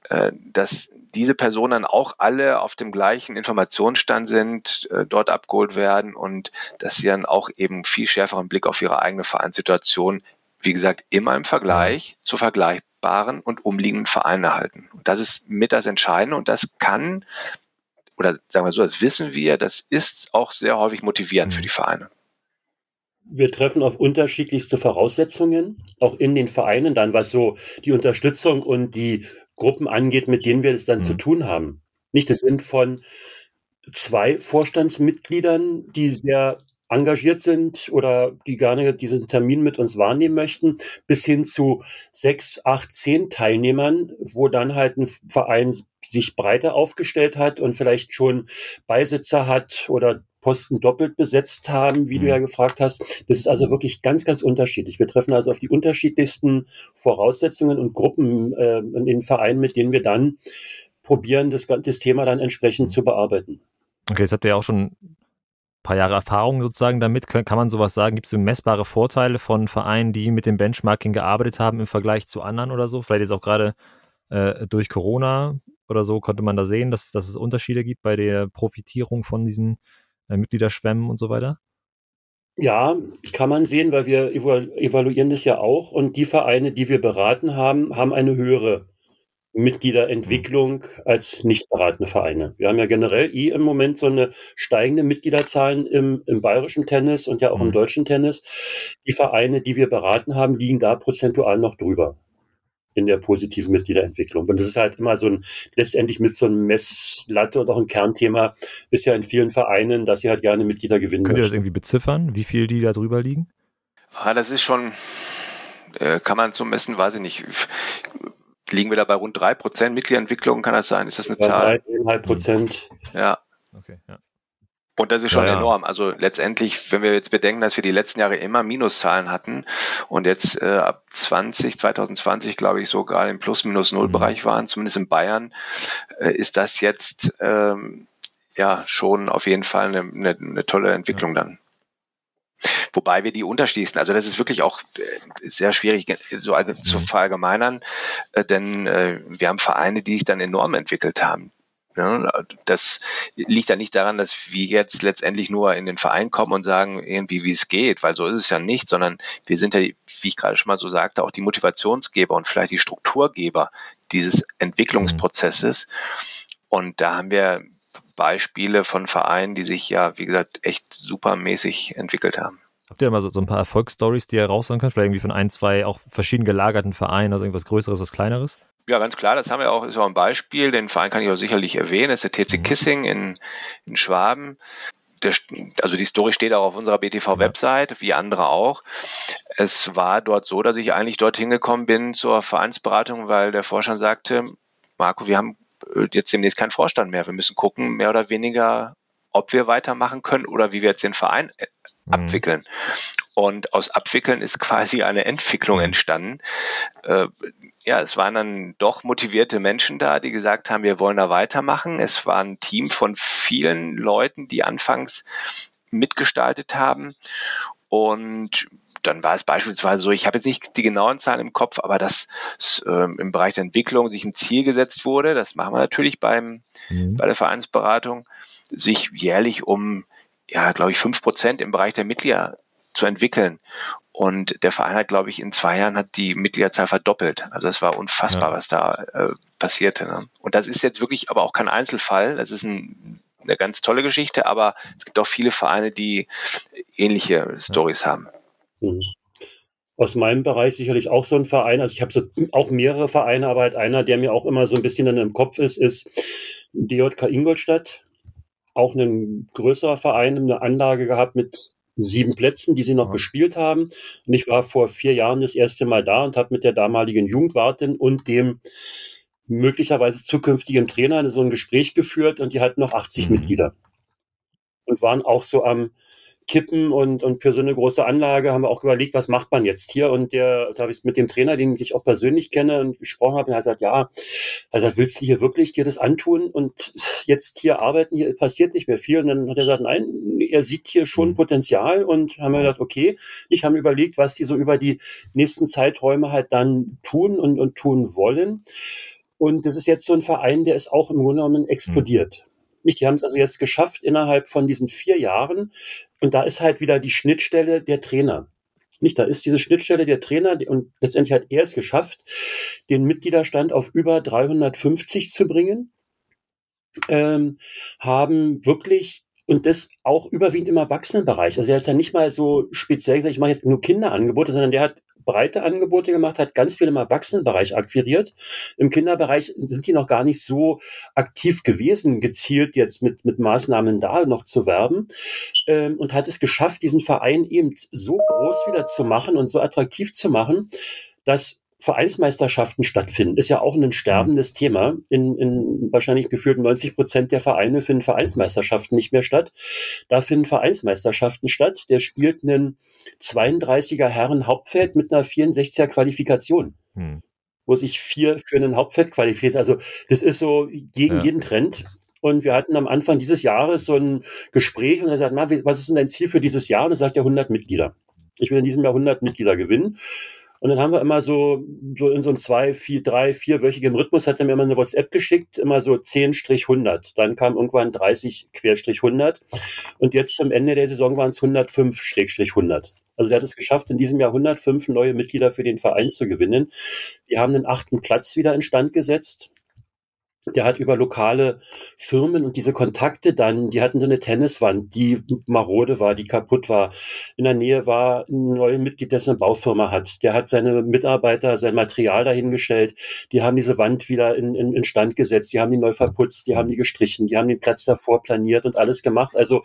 äh, dass diese Personen dann auch alle auf dem gleichen Informationsstand sind, äh, dort abgeholt werden und dass sie dann auch eben viel schärferen Blick auf ihre eigene Vereinssituation, wie gesagt, immer im Vergleich zu vergleichbaren und umliegenden Vereinen erhalten. Und das ist mit das Entscheidende und das kann, oder sagen wir so, das wissen wir, das ist auch sehr häufig motivierend für mhm. die Vereine wir treffen auf unterschiedlichste Voraussetzungen, auch in den Vereinen, dann was so die Unterstützung und die Gruppen angeht, mit denen wir es dann mhm. zu tun haben. Nicht, das sind von zwei Vorstandsmitgliedern, die sehr engagiert sind oder die gerne diesen Termin mit uns wahrnehmen möchten, bis hin zu sechs, acht, zehn Teilnehmern, wo dann halt ein Verein sich breiter aufgestellt hat und vielleicht schon Beisitzer hat oder Posten doppelt besetzt haben, wie mhm. du ja gefragt hast. Das ist also wirklich ganz, ganz unterschiedlich. Wir treffen also auf die unterschiedlichsten Voraussetzungen und Gruppen äh, in den Vereinen, mit denen wir dann probieren, das, das Thema dann entsprechend mhm. zu bearbeiten. Okay, jetzt habt ihr ja auch schon ein paar Jahre Erfahrung sozusagen damit. Kann man sowas sagen? Gibt es messbare Vorteile von Vereinen, die mit dem Benchmarking gearbeitet haben im Vergleich zu anderen oder so? Vielleicht jetzt auch gerade äh, durch Corona oder so konnte man da sehen, dass, dass es Unterschiede gibt bei der Profitierung von diesen äh, Mitgliederschwemmen und so weiter? Ja, kann man sehen, weil wir evaluieren das ja auch und die Vereine, die wir beraten haben, haben eine höhere Mitgliederentwicklung als nicht beratende Vereine. Wir haben ja generell eh im Moment so eine steigende Mitgliederzahlen im, im bayerischen Tennis und ja auch mhm. im deutschen Tennis. Die Vereine, die wir beraten haben, liegen da prozentual noch drüber in der positiven Mitgliederentwicklung. Und das ist halt immer so ein, letztendlich mit so einem Messlatte und auch ein Kernthema ist ja in vielen Vereinen, dass sie halt gerne Mitglieder gewinnen Könnt ihr das irgendwie beziffern, wie viel die da drüber liegen? Ah, das ist schon, äh, kann man so messen, weiß ich nicht liegen wir da bei rund 3% Mitgliederentwicklung, kann das sein? Ist das eine ja, Zahl? 3,5 Prozent. Ja. Okay, ja. Und das ist schon ja, ja. enorm. Also letztendlich, wenn wir jetzt bedenken, dass wir die letzten Jahre immer Minuszahlen hatten und jetzt äh, ab 20, 2020, glaube ich, sogar im Plus-Minus-Null-Bereich mhm. waren, zumindest in Bayern, äh, ist das jetzt ähm, ja schon auf jeden Fall eine, eine, eine tolle Entwicklung ja. dann. Wobei wir die unterschließen. Also das ist wirklich auch äh, sehr schwierig so zu mhm. verallgemeinern, äh, denn äh, wir haben Vereine, die sich dann enorm entwickelt haben. Das liegt ja nicht daran, dass wir jetzt letztendlich nur in den Verein kommen und sagen irgendwie, wie es geht, weil so ist es ja nicht, sondern wir sind ja, wie ich gerade schon mal so sagte, auch die Motivationsgeber und vielleicht die Strukturgeber dieses Entwicklungsprozesses. Und da haben wir Beispiele von Vereinen, die sich ja, wie gesagt, echt supermäßig entwickelt haben. Habt ihr mal so, so ein paar Erfolgsstories, die ihr raushauen könnt? Vielleicht irgendwie von ein, zwei auch verschieden gelagerten Vereinen, also irgendwas Größeres, was Kleineres? Ja, ganz klar, das haben wir auch, ist auch ein Beispiel. Den Verein kann ich auch sicherlich erwähnen. Das ist der TC mhm. Kissing in, in Schwaben. Der, also die Story steht auch auf unserer BTV-Website, wie andere auch. Es war dort so, dass ich eigentlich dorthin gekommen bin zur Vereinsberatung, weil der Vorstand sagte, Marco, wir haben äh, jetzt demnächst keinen Vorstand mehr. Wir müssen gucken, mehr oder weniger, ob wir weitermachen können oder wie wir jetzt den Verein mhm. abwickeln. Und aus Abwickeln ist quasi eine Entwicklung entstanden. Äh, ja, es waren dann doch motivierte Menschen da, die gesagt haben, wir wollen da weitermachen. Es war ein Team von vielen Leuten, die anfangs mitgestaltet haben. Und dann war es beispielsweise so, ich habe jetzt nicht die genauen Zahlen im Kopf, aber dass äh, im Bereich der Entwicklung sich ein Ziel gesetzt wurde, das machen wir natürlich beim, mhm. bei der Vereinsberatung, sich jährlich um, ja, glaube ich, fünf Prozent im Bereich der Mitglieder zu entwickeln. Und der Verein hat, glaube ich, in zwei Jahren hat die Mitgliederzahl verdoppelt. Also es war unfassbar, ja. was da äh, passierte. Ne? Und das ist jetzt wirklich aber auch kein Einzelfall. Das ist ein, eine ganz tolle Geschichte, aber es gibt auch viele Vereine, die ähnliche Stories ja. haben. Mhm. Aus meinem Bereich sicherlich auch so ein Verein. Also ich habe so auch mehrere Vereine, aber halt einer, der mir auch immer so ein bisschen dann im Kopf ist, ist DJK Ingolstadt. Auch ein größerer Verein, eine Anlage gehabt mit sieben Plätzen, die sie noch ja. bespielt haben. Und ich war vor vier Jahren das erste Mal da und habe mit der damaligen Jugendwartin und dem möglicherweise zukünftigen Trainer so ein Gespräch geführt und die hatten noch 80 mhm. Mitglieder und waren auch so am kippen und, und für so eine große Anlage haben wir auch überlegt, was macht man jetzt hier? Und der, da habe ich mit dem Trainer, den ich auch persönlich kenne und gesprochen habe, und er hat gesagt, ja, also willst du hier wirklich dir das antun und jetzt hier arbeiten, hier passiert nicht mehr viel. Und dann hat er gesagt, nein, er sieht hier schon mhm. Potenzial und haben wir gedacht, okay, ich habe überlegt, was die so über die nächsten Zeiträume halt dann tun und, und tun wollen. Und das ist jetzt so ein Verein, der ist auch im Grunde genommen explodiert. Nicht? Die haben es also jetzt geschafft innerhalb von diesen vier Jahren. Und da ist halt wieder die Schnittstelle der Trainer. Nicht, da ist diese Schnittstelle der Trainer und letztendlich hat er es geschafft, den Mitgliederstand auf über 350 zu bringen, ähm, haben wirklich und das auch überwiegend im Erwachsenenbereich. Also er ist ja nicht mal so speziell gesagt, ich mache jetzt nur Kinderangebote, sondern der hat breite Angebote gemacht, hat ganz viel im Erwachsenenbereich akquiriert. Im Kinderbereich sind die noch gar nicht so aktiv gewesen, gezielt jetzt mit, mit Maßnahmen da noch zu werben ähm, und hat es geschafft, diesen Verein eben so groß wieder zu machen und so attraktiv zu machen, dass Vereinsmeisterschaften stattfinden, ist ja auch ein sterbendes Thema. In, in wahrscheinlich gefühlt 90 Prozent der Vereine finden Vereinsmeisterschaften nicht mehr statt. Da finden Vereinsmeisterschaften statt. Der spielt einen 32er Herren Hauptfeld mit einer 64er Qualifikation. Hm. Wo sich vier für einen Hauptfeld qualifiziert. Also das ist so gegen ja. jeden Trend. Und wir hatten am Anfang dieses Jahres so ein Gespräch und er sagt, was ist denn dein Ziel für dieses Jahr? Und er sagt ja 100 Mitglieder. Ich will in diesem Jahr 100 Mitglieder gewinnen. Und dann haben wir immer so, so in so einem zwei, vier, drei, vierwöchigen Rhythmus hat er mir immer eine WhatsApp geschickt, immer so 10-100. Dann kam irgendwann 30 100. Und jetzt am Ende der Saison waren es 105-100. Also der hat es geschafft, in diesem Jahr 105 neue Mitglieder für den Verein zu gewinnen. Die haben den achten Platz wieder instand gesetzt der hat über lokale Firmen und diese Kontakte dann, die hatten so eine Tenniswand, die marode war, die kaputt war. In der Nähe war ein neues Mitglied, der eine Baufirma hat. Der hat seine Mitarbeiter, sein Material dahingestellt. Die haben diese Wand wieder in, in, in Stand gesetzt. Die haben die neu verputzt, die haben die gestrichen, die haben den Platz davor planiert und alles gemacht. Also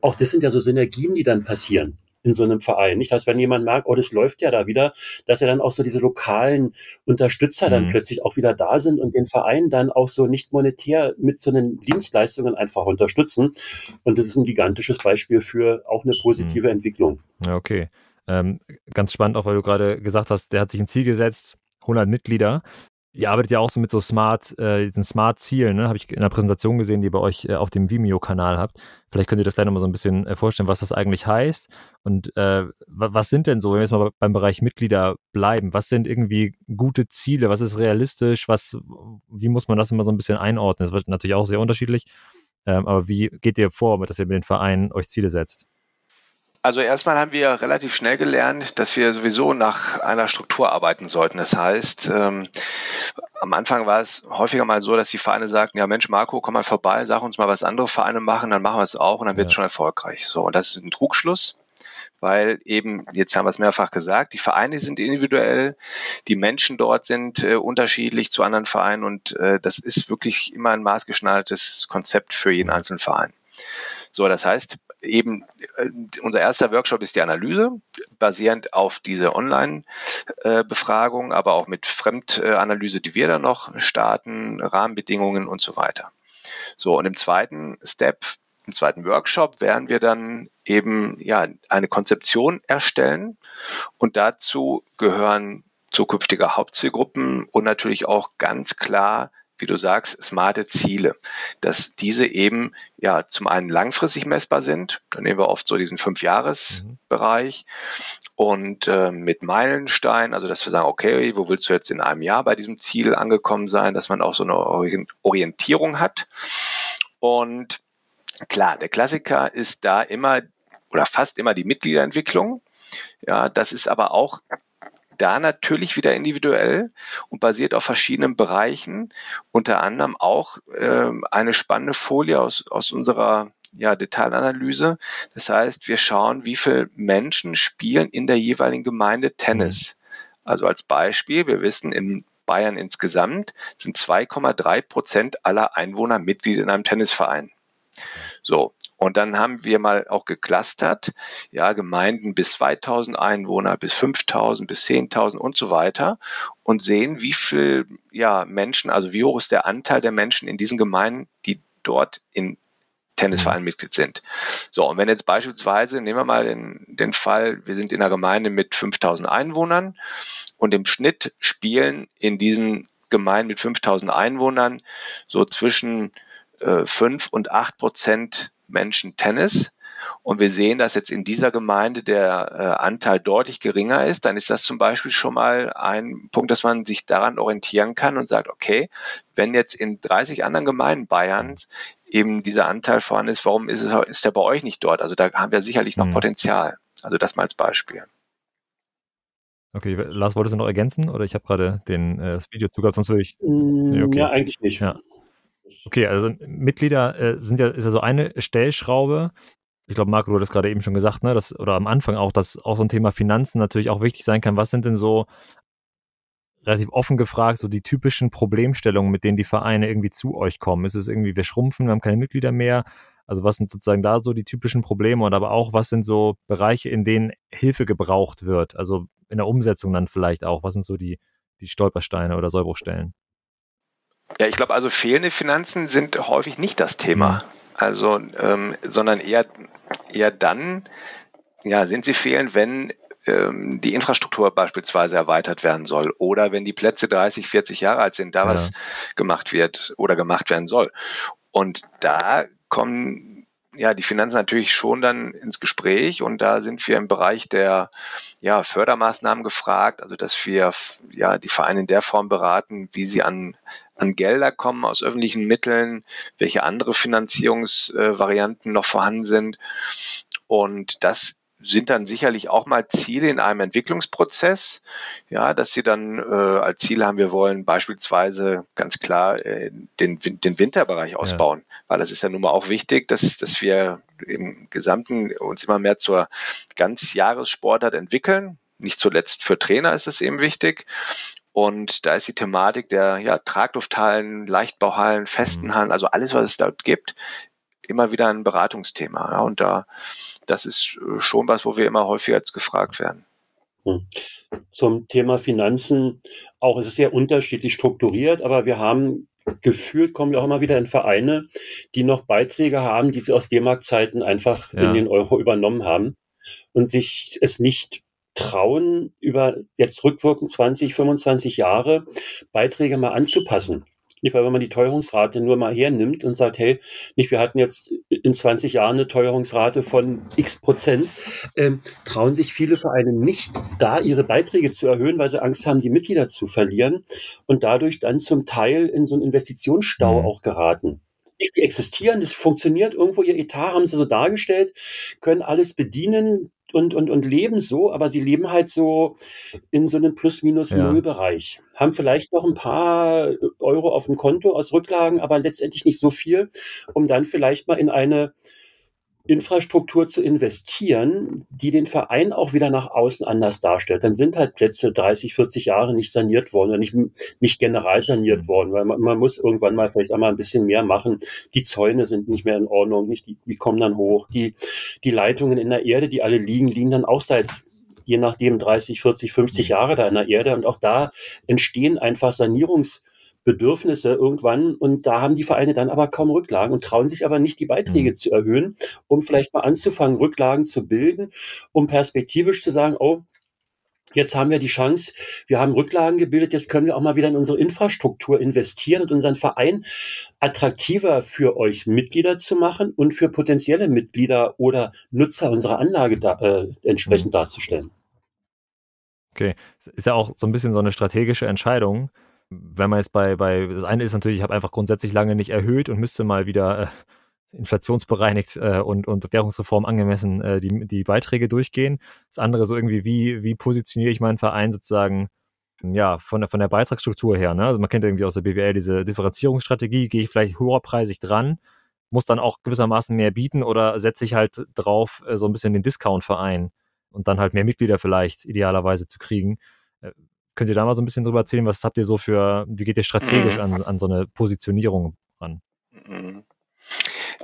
auch das sind ja so Synergien, die dann passieren in so einem Verein. Nicht, dass wenn jemand merkt, oh, das läuft ja da wieder, dass ja dann auch so diese lokalen Unterstützer mhm. dann plötzlich auch wieder da sind und den Verein dann auch so nicht monetär mit so einen Dienstleistungen einfach unterstützen. Und das ist ein gigantisches Beispiel für auch eine positive mhm. Entwicklung. Ja, okay. Ähm, ganz spannend, auch weil du gerade gesagt hast, der hat sich ein Ziel gesetzt, 100 Mitglieder ihr arbeitet ja auch so mit so Smart, äh, diesen Smart-Zielen, ne? Habe ich in der Präsentation gesehen, die ihr bei euch äh, auf dem Vimeo-Kanal habt. Vielleicht könnt ihr das gleich nochmal so ein bisschen äh, vorstellen, was das eigentlich heißt. Und äh, was sind denn so, wenn wir jetzt mal beim Bereich Mitglieder bleiben, was sind irgendwie gute Ziele? Was ist realistisch? Was, wie muss man das immer so ein bisschen einordnen? Das wird natürlich auch sehr unterschiedlich. Ähm, aber wie geht ihr vor, dass ihr mit den Vereinen euch Ziele setzt? Also erstmal haben wir relativ schnell gelernt, dass wir sowieso nach einer Struktur arbeiten sollten. Das heißt, ähm, am Anfang war es häufiger mal so, dass die Vereine sagten, ja Mensch, Marco, komm mal vorbei, sag uns mal, was andere Vereine machen, dann machen wir es auch und dann wird es schon erfolgreich. So, und das ist ein Trugschluss weil eben, jetzt haben wir es mehrfach gesagt, die Vereine sind individuell, die Menschen dort sind äh, unterschiedlich zu anderen Vereinen und äh, das ist wirklich immer ein maßgeschneidertes Konzept für jeden einzelnen Verein. So, das heißt, eben äh, unser erster Workshop ist die Analyse, basierend auf diese Online-Befragung, aber auch mit Fremdanalyse, die wir dann noch starten, Rahmenbedingungen und so weiter. So, und im zweiten Step, im zweiten Workshop werden wir dann eben ja eine Konzeption erstellen und dazu gehören zukünftige Hauptzielgruppen und natürlich auch ganz klar wie du sagst, smarte Ziele, dass diese eben ja zum einen langfristig messbar sind, dann nehmen wir oft so diesen Fünfjahresbereich. Und äh, mit Meilenstein, also dass wir sagen, okay, wo willst du jetzt in einem Jahr bei diesem Ziel angekommen sein, dass man auch so eine Orientierung hat. Und klar, der Klassiker ist da immer oder fast immer die Mitgliederentwicklung. Ja, das ist aber auch da natürlich wieder individuell und basiert auf verschiedenen Bereichen, unter anderem auch äh, eine spannende Folie aus, aus unserer ja, Detailanalyse. Das heißt, wir schauen, wie viele Menschen spielen in der jeweiligen Gemeinde Tennis. Also als Beispiel, wir wissen, in Bayern insgesamt sind 2,3 Prozent aller Einwohner Mitglied in einem Tennisverein. So, und dann haben wir mal auch geclustert, ja, Gemeinden bis 2000 Einwohner, bis 5000, bis 10.000 und so weiter und sehen, wie viel, ja, Menschen, also wie hoch ist der Anteil der Menschen in diesen Gemeinden, die dort in Tennisverein mhm. Mitglied sind. So, und wenn jetzt beispielsweise, nehmen wir mal den, den Fall, wir sind in einer Gemeinde mit 5000 Einwohnern und im Schnitt spielen in diesen Gemeinden mit 5000 Einwohnern so zwischen äh, 5 und 8 Prozent Menschen Tennis und wir sehen, dass jetzt in dieser Gemeinde der äh, Anteil deutlich geringer ist, dann ist das zum Beispiel schon mal ein Punkt, dass man sich daran orientieren kann und sagt, okay, wenn jetzt in 30 anderen Gemeinden Bayerns eben dieser Anteil vorhanden ist, warum ist, es, ist der bei euch nicht dort? Also da haben wir sicherlich noch mhm. Potenzial. Also das mal als Beispiel. Okay, Lars, wolltest du noch ergänzen oder ich habe gerade den, äh, das Video zugehört, sonst würde ich. Mm, nee, okay. Ja, eigentlich nicht. Ja. Okay, also Mitglieder äh, sind ja, ist ja so eine Stellschraube. Ich glaube, Marco, du hast gerade eben schon gesagt, ne, dass, oder am Anfang auch, dass auch so ein Thema Finanzen natürlich auch wichtig sein kann. Was sind denn so relativ offen gefragt, so die typischen Problemstellungen, mit denen die Vereine irgendwie zu euch kommen? Ist es irgendwie, wir schrumpfen, wir haben keine Mitglieder mehr? Also was sind sozusagen da so die typischen Probleme und aber auch, was sind so Bereiche, in denen Hilfe gebraucht wird? Also in der Umsetzung dann vielleicht auch. Was sind so die, die Stolpersteine oder Sollbruchstellen? Ja, ich glaube, also fehlende Finanzen sind häufig nicht das Thema. Mhm. Also, ähm, sondern eher, eher dann, ja, sind sie fehlend, wenn ähm, die Infrastruktur beispielsweise erweitert werden soll oder wenn die Plätze 30, 40 Jahre alt sind, da ja. was gemacht wird oder gemacht werden soll. Und da kommen ja, die Finanzen natürlich schon dann ins Gespräch und da sind wir im Bereich der ja, Fördermaßnahmen gefragt, also dass wir ja die Vereine in der Form beraten, wie sie an, an Gelder kommen aus öffentlichen Mitteln, welche andere Finanzierungsvarianten noch vorhanden sind. Und das sind dann sicherlich auch mal Ziele in einem Entwicklungsprozess, ja, dass sie dann äh, als Ziel haben, wir wollen beispielsweise ganz klar äh, den, den Winterbereich ausbauen, ja. weil das ist ja nun mal auch wichtig, dass, dass wir im Gesamten uns immer mehr zur Ganzjahressportart entwickeln. Nicht zuletzt für Trainer ist es eben wichtig. Und da ist die Thematik der ja, Traglufthallen, Leichtbauhallen, festen mhm. Hallen, also alles, was es dort gibt, immer wieder ein Beratungsthema. Ja, und da, das ist äh, schon was, wo wir immer häufiger jetzt gefragt werden. Hm. Zum Thema Finanzen, auch es ist sehr unterschiedlich strukturiert, aber wir haben gefühlt kommen wir auch immer wieder in Vereine, die noch Beiträge haben, die sie aus D-Mark-Zeiten einfach ja. in den Euro übernommen haben und sich es nicht trauen, über jetzt rückwirkend 20, 25 Jahre Beiträge mal anzupassen. Nicht, weil wenn man die Teuerungsrate nur mal hernimmt und sagt, hey, nicht, wir hatten jetzt in 20 Jahren eine Teuerungsrate von x Prozent, ähm, trauen sich viele Vereine nicht, da ihre Beiträge zu erhöhen, weil sie Angst haben, die Mitglieder zu verlieren und dadurch dann zum Teil in so einen Investitionsstau mhm. auch geraten die existieren, das funktioniert irgendwo, ihr Etat haben sie so dargestellt, können alles bedienen, und, und, und leben so, aber sie leben halt so in so einem Plus-Minus-Null-Bereich. Ja. Haben vielleicht noch ein paar Euro auf dem Konto aus Rücklagen, aber letztendlich nicht so viel, um dann vielleicht mal in eine Infrastruktur zu investieren, die den Verein auch wieder nach außen anders darstellt. Dann sind halt Plätze 30, 40 Jahre nicht saniert worden oder nicht, nicht general saniert worden, weil man, man muss irgendwann mal vielleicht einmal ein bisschen mehr machen. Die Zäune sind nicht mehr in Ordnung, nicht, die, die kommen dann hoch. Die, die Leitungen in der Erde, die alle liegen, liegen dann auch seit je nachdem 30, 40, 50 Jahre da in der Erde und auch da entstehen einfach Sanierungs Bedürfnisse irgendwann und da haben die Vereine dann aber kaum Rücklagen und trauen sich aber nicht, die Beiträge mhm. zu erhöhen, um vielleicht mal anzufangen, Rücklagen zu bilden, um perspektivisch zu sagen, oh, Jetzt haben wir die Chance, wir haben Rücklagen gebildet, jetzt können wir auch mal wieder in unsere Infrastruktur investieren und unseren Verein attraktiver für euch Mitglieder zu machen und für potenzielle Mitglieder oder Nutzer unserer Anlage da, äh, entsprechend mhm. darzustellen. Okay, ist ja auch so ein bisschen so eine strategische Entscheidung, wenn man jetzt bei, bei, das eine ist natürlich, ich habe einfach grundsätzlich lange nicht erhöht und müsste mal wieder äh, inflationsbereinigt äh, und, und Währungsreform angemessen äh, die, die Beiträge durchgehen. Das andere so irgendwie, wie, wie positioniere ich meinen Verein sozusagen ja, von der, von der Beitragsstruktur her. Ne? Also man kennt irgendwie aus der BWL diese Differenzierungsstrategie, gehe ich vielleicht höherpreisig dran, muss dann auch gewissermaßen mehr bieten oder setze ich halt drauf, äh, so ein bisschen den Discount-Verein und dann halt mehr Mitglieder vielleicht idealerweise zu kriegen. Äh, Könnt ihr da mal so ein bisschen drüber erzählen, was habt ihr so für, wie geht ihr strategisch mhm. an, an so eine Positionierung ran? Mhm.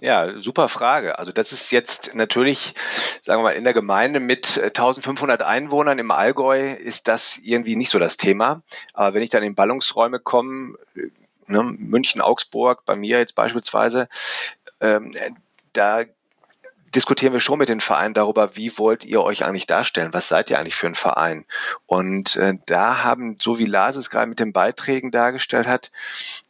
Ja, super Frage. Also das ist jetzt natürlich, sagen wir mal, in der Gemeinde mit 1500 Einwohnern im Allgäu ist das irgendwie nicht so das Thema. Aber wenn ich dann in Ballungsräume komme, ne, München, Augsburg, bei mir jetzt beispielsweise, ähm, da diskutieren wir schon mit den Vereinen darüber, wie wollt ihr euch eigentlich darstellen? Was seid ihr eigentlich für ein Verein? Und äh, da haben, so wie Lars es gerade mit den Beiträgen dargestellt hat,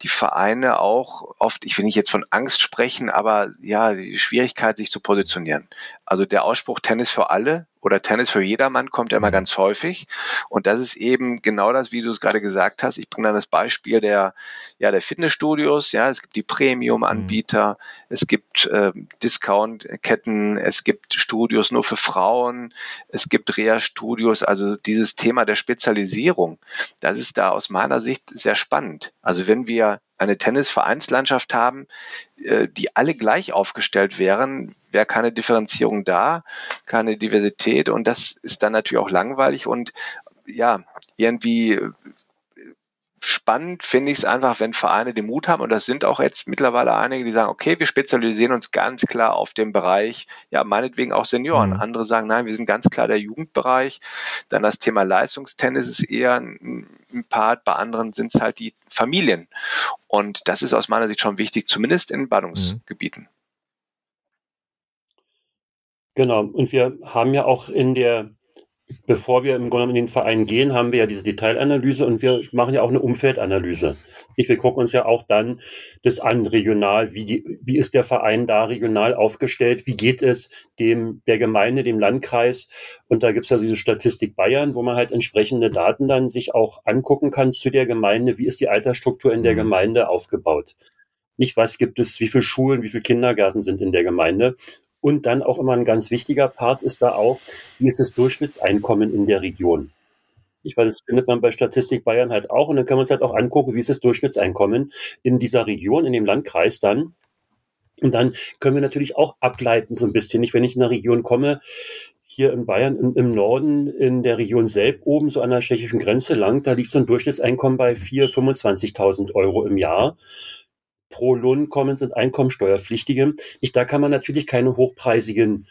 die Vereine auch oft, ich will nicht jetzt von Angst sprechen, aber ja, die Schwierigkeit, sich zu positionieren. Also der Ausspruch Tennis für alle oder Tennis für jedermann kommt ja immer mhm. ganz häufig. Und das ist eben genau das, wie du es gerade gesagt hast. Ich bringe dann das Beispiel der, ja, der Fitnessstudios. Ja, es gibt die Premium-Anbieter, mhm. es gibt äh, Discount-Ketten, es gibt Studios nur für Frauen, es gibt Reha-Studios. Also dieses Thema der Spezialisierung, das ist da aus meiner Sicht sehr spannend. Also wenn wir eine Tennisvereinslandschaft haben, äh, die alle gleich aufgestellt wären, wäre keine Differenzierung da, keine Diversität und das ist dann natürlich auch langweilig und ja, irgendwie spannend finde ich es einfach, wenn Vereine den Mut haben, und das sind auch jetzt mittlerweile einige, die sagen, okay, wir spezialisieren uns ganz klar auf den Bereich, ja, meinetwegen auch Senioren. Mhm. Andere sagen, nein, wir sind ganz klar der Jugendbereich. Dann das Thema Leistungstennis ist eher ein, ein Part, bei anderen sind es halt die Familien. Und das ist aus meiner Sicht schon wichtig, zumindest in Ballungsgebieten. Genau, und wir haben ja auch in der bevor wir im Grunde in den Verein gehen, haben wir ja diese Detailanalyse und wir machen ja auch eine Umfeldanalyse. Wir gucken uns ja auch dann das an, regional, wie, die, wie ist der Verein da regional aufgestellt, wie geht es dem, der Gemeinde, dem Landkreis. Und da gibt es ja diese Statistik Bayern, wo man halt entsprechende Daten dann sich auch angucken kann zu der Gemeinde, wie ist die Altersstruktur in der mhm. Gemeinde aufgebaut. Nicht was gibt es, wie viele Schulen, wie viele Kindergärten sind in der Gemeinde Und dann auch immer ein ganz wichtiger Part ist da auch, wie ist das Durchschnittseinkommen in der Region? Ich weil das findet man bei Statistik Bayern halt auch. Und dann kann man uns halt auch angucken, wie ist das Durchschnittseinkommen in dieser Region, in dem Landkreis dann. Und dann können wir natürlich auch ableiten so ein bisschen. Nicht, wenn ich in eine Region komme, hier in Bayern im, im Norden, in der Region Selb oben, so an der tschechischen Grenze lang, da liegt so ein Durchschnittseinkommen bei 4.000, 25.000 Euro im Jahr. Pro Lohnkommen sind Einkommensteuerpflichtige. Nicht, da kann man natürlich keine hochpreisigen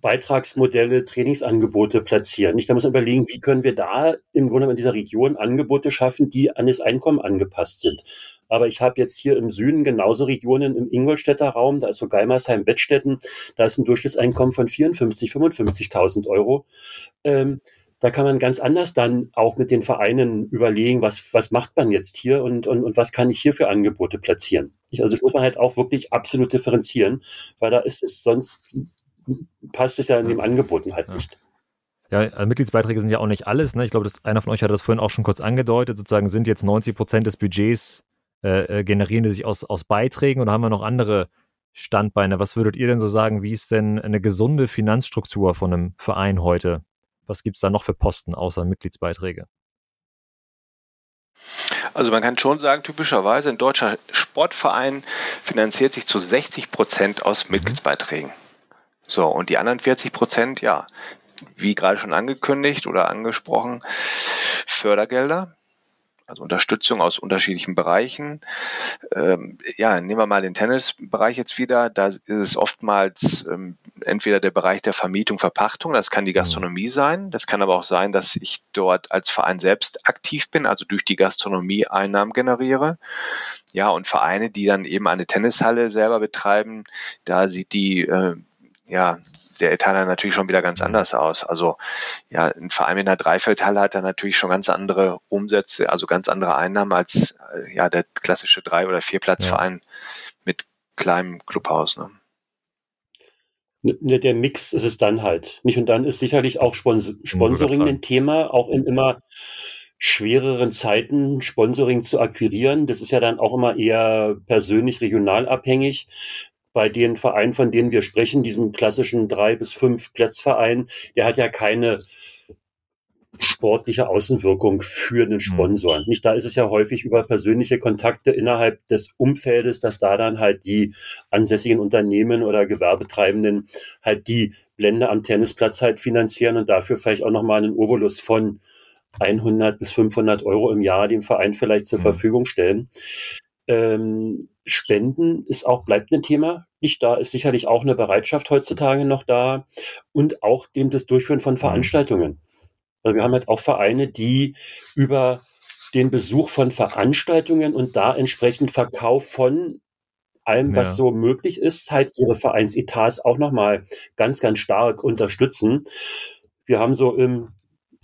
Beitragsmodelle, Trainingsangebote platzieren. Nicht, da muss man überlegen, wie können wir da im Grunde in dieser Region Angebote schaffen, die an das Einkommen angepasst sind. Aber ich habe jetzt hier im Süden genauso Regionen im Ingolstädter Raum, da ist so Geimersheim, Bettstetten, da ist ein Durchschnittseinkommen von 54, 55.000 Euro. Ähm, da kann man ganz anders dann auch mit den Vereinen überlegen, was, was macht man jetzt hier und, und, und was kann ich hier für Angebote platzieren. Also das muss man halt auch wirklich absolut differenzieren, weil da ist es sonst passt es ja in dem Angeboten halt nicht. Ja, also Mitgliedsbeiträge sind ja auch nicht alles. Ne? Ich glaube, einer von euch hat das vorhin auch schon kurz angedeutet. Sozusagen sind jetzt 90 Prozent des Budgets äh, äh, generieren die sich aus, aus Beiträgen oder haben wir noch andere Standbeine? Was würdet ihr denn so sagen? Wie ist denn eine gesunde Finanzstruktur von einem Verein heute? Was gibt es da noch für Posten außer Mitgliedsbeiträge? Also man kann schon sagen, typischerweise ein deutscher Sportverein finanziert sich zu 60 Prozent aus mhm. Mitgliedsbeiträgen. So, und die anderen 40 Prozent, ja, wie gerade schon angekündigt oder angesprochen, Fördergelder, also Unterstützung aus unterschiedlichen Bereichen. Ähm, ja, nehmen wir mal den Tennisbereich jetzt wieder. Da ist es oftmals ähm, entweder der Bereich der Vermietung, Verpachtung, das kann die mhm. Gastronomie sein. Das kann aber auch sein, dass ich dort als Verein selbst aktiv bin, also durch die Gastronomie Einnahmen generiere. Ja, und Vereine, die dann eben eine Tennishalle selber betreiben, da sieht die äh, ja, der Etat dann natürlich schon wieder ganz anders aus. Also ja, ein Verein mit einer Dreifeldhalle hat dann natürlich schon ganz andere Umsätze, also ganz andere Einnahmen als äh, ja der klassische Drei- oder Vierplatzverein ja. mit kleinem Clubhaus. Ne? Ne, der Mix ist es dann halt. Nicht und dann ist sicherlich auch Sponsor Sponsoring ein Thema, auch in immer schwereren Zeiten Sponsoring zu akquirieren. Das ist ja dann auch immer eher persönlich regional abhängig bei den Vereinen, von denen wir sprechen, diesem klassischen drei bis fünf Plätzverein, der hat ja keine sportliche Außenwirkung für den hm. Sponsor. Nicht, da ist es ja häufig über persönliche Kontakte innerhalb des Umfeldes, dass da dann halt die ansässigen Unternehmen oder Gewerbetreibenden halt die Blende am Tennisplatz halt finanzieren und dafür vielleicht auch nochmal einen Obolus von 100 bis 500 Euro im Jahr dem Verein vielleicht zur mhm. Verfügung stellen. Ähm, Spenden ist auch, bleibt ein Thema. Nicht da ist sicherlich auch eine Bereitschaft heutzutage noch da und auch dem das Durchführen von mhm. Veranstaltungen. Also wir haben halt auch Vereine, die über den Besuch von Veranstaltungen und da entsprechend Verkauf von allem, ja. was so möglich ist, halt ihre Vereinsetats auch nochmal ganz, ganz stark unterstützen. Wir haben so im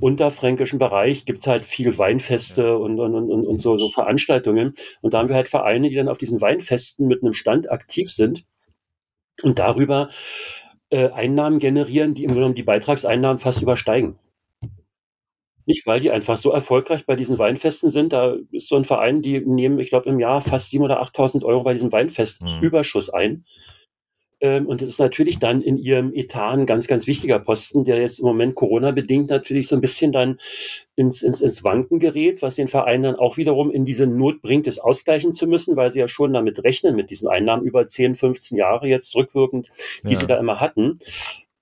unterfränkischen Bereich gibt's halt viel Weinfeste und, und, und, und so, so Veranstaltungen. Und da haben wir halt Vereine, die dann auf diesen Weinfesten mit einem Stand aktiv sind und darüber äh, Einnahmen generieren, die im Grunde genommen die Beitragseinnahmen fast übersteigen. Nicht, weil die einfach so erfolgreich bei diesen Weinfesten sind. Da ist so ein Verein, die nehmen, ich glaube, im Jahr fast 7.000 oder 8.000 Euro bei diesem Weinfest mhm. Überschuss ein. Ähm, und das ist natürlich dann in ihrem Etat ein ganz, ganz wichtiger Posten, der jetzt im Moment Corona-bedingt natürlich so ein bisschen dann ins, ins, ins Wanken gerät, was den Verein dann auch wiederum in diese Not bringt, es ausgleichen zu müssen, weil sie ja schon damit rechnen, mit diesen Einnahmen über 10, 15 Jahre jetzt rückwirkend, die ja. sie da immer hatten.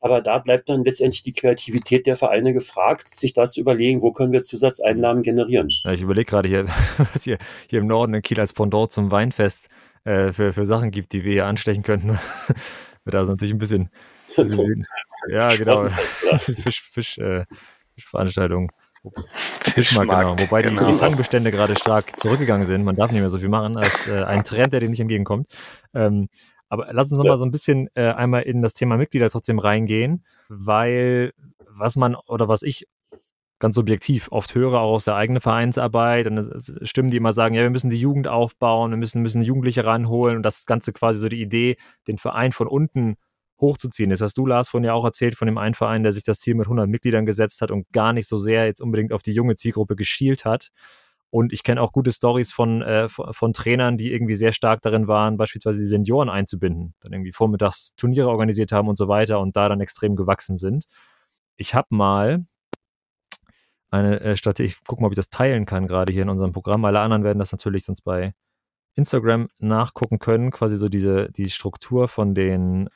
Aber da bleibt dann letztendlich die Kreativität der Vereine gefragt, sich da zu überlegen, wo können wir Zusatzeinnahmen generieren. Ja, ich überlege gerade hier, <laughs> was hier, hier im Norden in Kiel als Pendant zum Weinfest äh, für, für Sachen gibt, die wir hier anstechen könnten. <laughs> Wird also natürlich ein bisschen. bisschen <laughs> ja, genau. <laughs> Fisch, Fisch, äh, Fischveranstaltungen. Fischmarkt, genau. Wobei genau. Die, die Fangbestände gerade stark zurückgegangen sind. Man darf nicht mehr so viel machen. Das ist äh, ein Trend, der dem nicht entgegenkommt. Ähm, aber lass uns noch ja. so ein bisschen äh, einmal in das Thema Mitglieder trotzdem reingehen, weil was man oder was ich ganz subjektiv oft höre, auch aus der eigenen Vereinsarbeit und Stimmen, die immer sagen, ja, wir müssen die Jugend aufbauen, wir müssen, müssen Jugendliche ranholen und das Ganze quasi so die Idee, den Verein von unten hochzuziehen. Das hast du, Lars, vorhin ja auch erzählt von dem einen Verein, der sich das Ziel mit 100 Mitgliedern gesetzt hat und gar nicht so sehr jetzt unbedingt auf die junge Zielgruppe geschielt hat. Und ich kenne auch gute Stories von, äh, von, von, Trainern, die irgendwie sehr stark darin waren, beispielsweise die Senioren einzubinden, dann irgendwie vormittags Turniere organisiert haben und so weiter und da dann extrem gewachsen sind. Ich habe mal eine äh, Strategie, ich gucke mal, ob ich das teilen kann, gerade hier in unserem Programm. Alle anderen werden das natürlich sonst bei Instagram nachgucken können, quasi so diese, die Struktur von den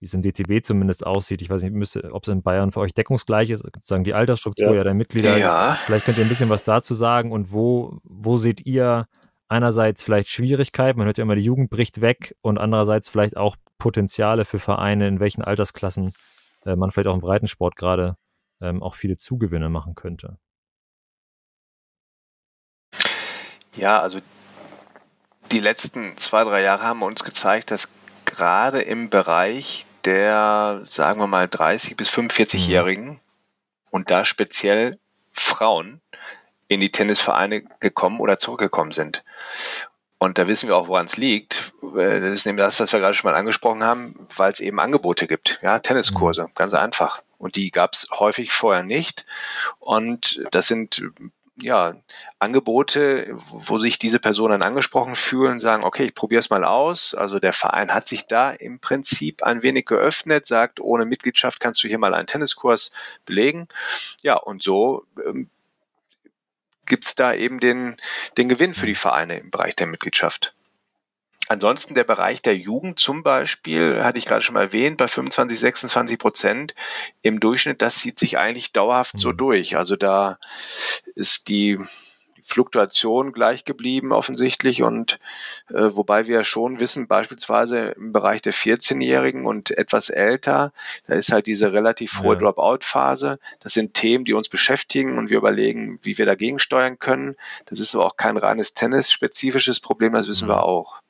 wie es im DTB zumindest aussieht. Ich weiß nicht, ob es in Bayern für euch deckungsgleich ist, sozusagen die Altersstruktur ja. ja der Mitglieder. Ja. Vielleicht könnt ihr ein bisschen was dazu sagen und wo, wo seht ihr einerseits vielleicht Schwierigkeiten, man hört ja immer, die Jugend bricht weg und andererseits vielleicht auch Potenziale für Vereine, in welchen Altersklassen äh, man vielleicht auch im Breitensport gerade ähm, auch viele Zugewinne machen könnte. Ja, also die letzten zwei, drei Jahre haben uns gezeigt, dass gerade im Bereich der, sagen wir mal, 30- bis 45-Jährigen mhm. und da speziell Frauen in die Tennisvereine gekommen oder zurückgekommen sind. Und da wissen wir auch, woran es liegt. Äh, das ist nämlich das, was wir gerade schon mal angesprochen haben, weil es eben Angebote gibt. Ja, Tenniskurse, mhm. ganz einfach. Und die gab es häufig vorher nicht. Und das sind ja, Angebote, wo sich diese Personen angesprochen fühlen, sagen, okay, ich probiere es mal aus. Also der Verein hat sich da im Prinzip ein wenig geöffnet, sagt, ohne Mitgliedschaft kannst du hier mal einen Tenniskurs belegen. Ja, und so ähm, gibt es da eben den, den Gewinn für die Vereine im Bereich der Mitgliedschaft. Ansonsten der Bereich der Jugend zum Beispiel, hatte ich gerade schon mal erwähnt, bei 25, 26 Prozent im Durchschnitt, das zieht sich eigentlich dauerhaft so mhm. durch. Also da ist die Fluktuation gleich geblieben offensichtlich und äh, wobei wir schon wissen, beispielsweise im Bereich der 14-Jährigen und etwas älter, da ist halt diese relativ hohe ja. Dropout-Phase. Das sind Themen, die uns beschäftigen und wir überlegen, wie wir dagegen steuern können. Das ist aber auch kein reines Tennis-spezifisches Problem, das wissen mhm. wir auch.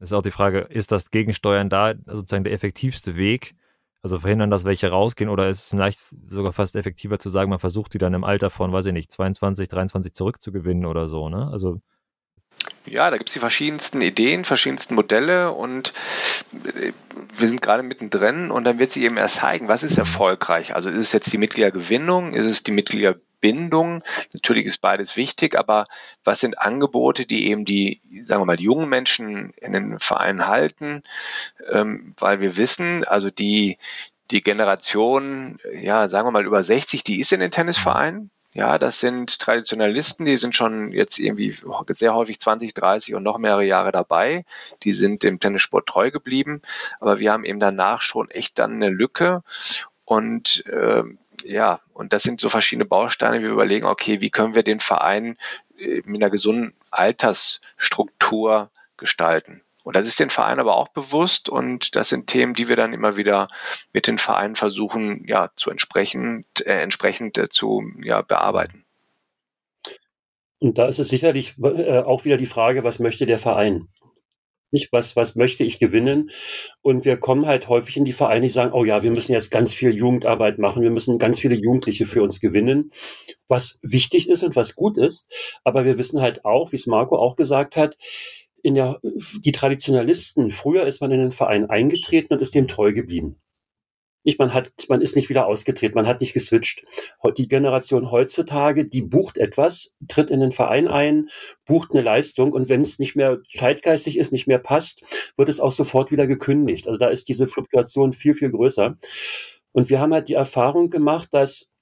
Ist auch die Frage, ist das Gegensteuern da sozusagen der effektivste Weg? Also verhindern, dass welche rausgehen oder ist es vielleicht sogar fast effektiver zu sagen, man versucht die dann im Alter von, weiß ich nicht, 22, 23 zurückzugewinnen oder so, ne? Also ja, da gibt es die verschiedensten Ideen, verschiedensten Modelle und äh, wir sind gerade mittendrin und dann wird sich eben erst zeigen, was ist erfolgreich. Also ist es jetzt die Mitgliedergewinnung, ist es die Mitgliederbindung? Natürlich ist beides wichtig, aber was sind Angebote, die eben die, sagen wir mal, die jungen Menschen in den Vereinen halten? Ähm, weil wir wissen, also die, die Generation, ja, sagen wir mal über 60, die ist in den Tennisvereinen. Ja, das sind Traditionalisten, die sind schon jetzt irgendwie sehr häufig 20, 30 und noch mehrere Jahre dabei. Die sind dem Tennissport treu geblieben. Aber wir haben eben danach schon echt dann eine Lücke. Und äh, ja, und das sind so verschiedene Bausteine. Wir überlegen, okay, wie können wir den Verein äh, mit einer gesunden Altersstruktur gestalten? Und das ist den Verein aber auch bewusst und das sind Themen, die wir dann immer wieder mit den Vereinen versuchen, ja, zu entsprechend, äh, entsprechend äh, zu ja, bearbeiten. Und da ist es sicherlich äh, auch wieder die Frage, was möchte der Verein? Nicht, was, was möchte ich gewinnen? Und wir kommen halt häufig in die Vereine, die sagen, oh ja, wir müssen jetzt ganz viel Jugendarbeit machen, wir müssen ganz viele Jugendliche für uns gewinnen, was wichtig ist und was gut ist. Aber wir wissen halt auch, wie es Marco auch gesagt hat, in der, die Traditionalisten, früher ist man in den Verein eingetreten und ist dem treu geblieben. Nicht, man hat, man ist nicht wieder ausgetreten, man hat nicht geswitcht. Die Generation heutzutage, die bucht etwas, tritt in den Verein ein, bucht eine Leistung und wenn es nicht mehr zeitgeistig ist, nicht mehr passt, wird es auch sofort wieder gekündigt. Also da ist diese Fluktuation viel, viel größer. Und wir haben halt die Erfahrung gemacht, dass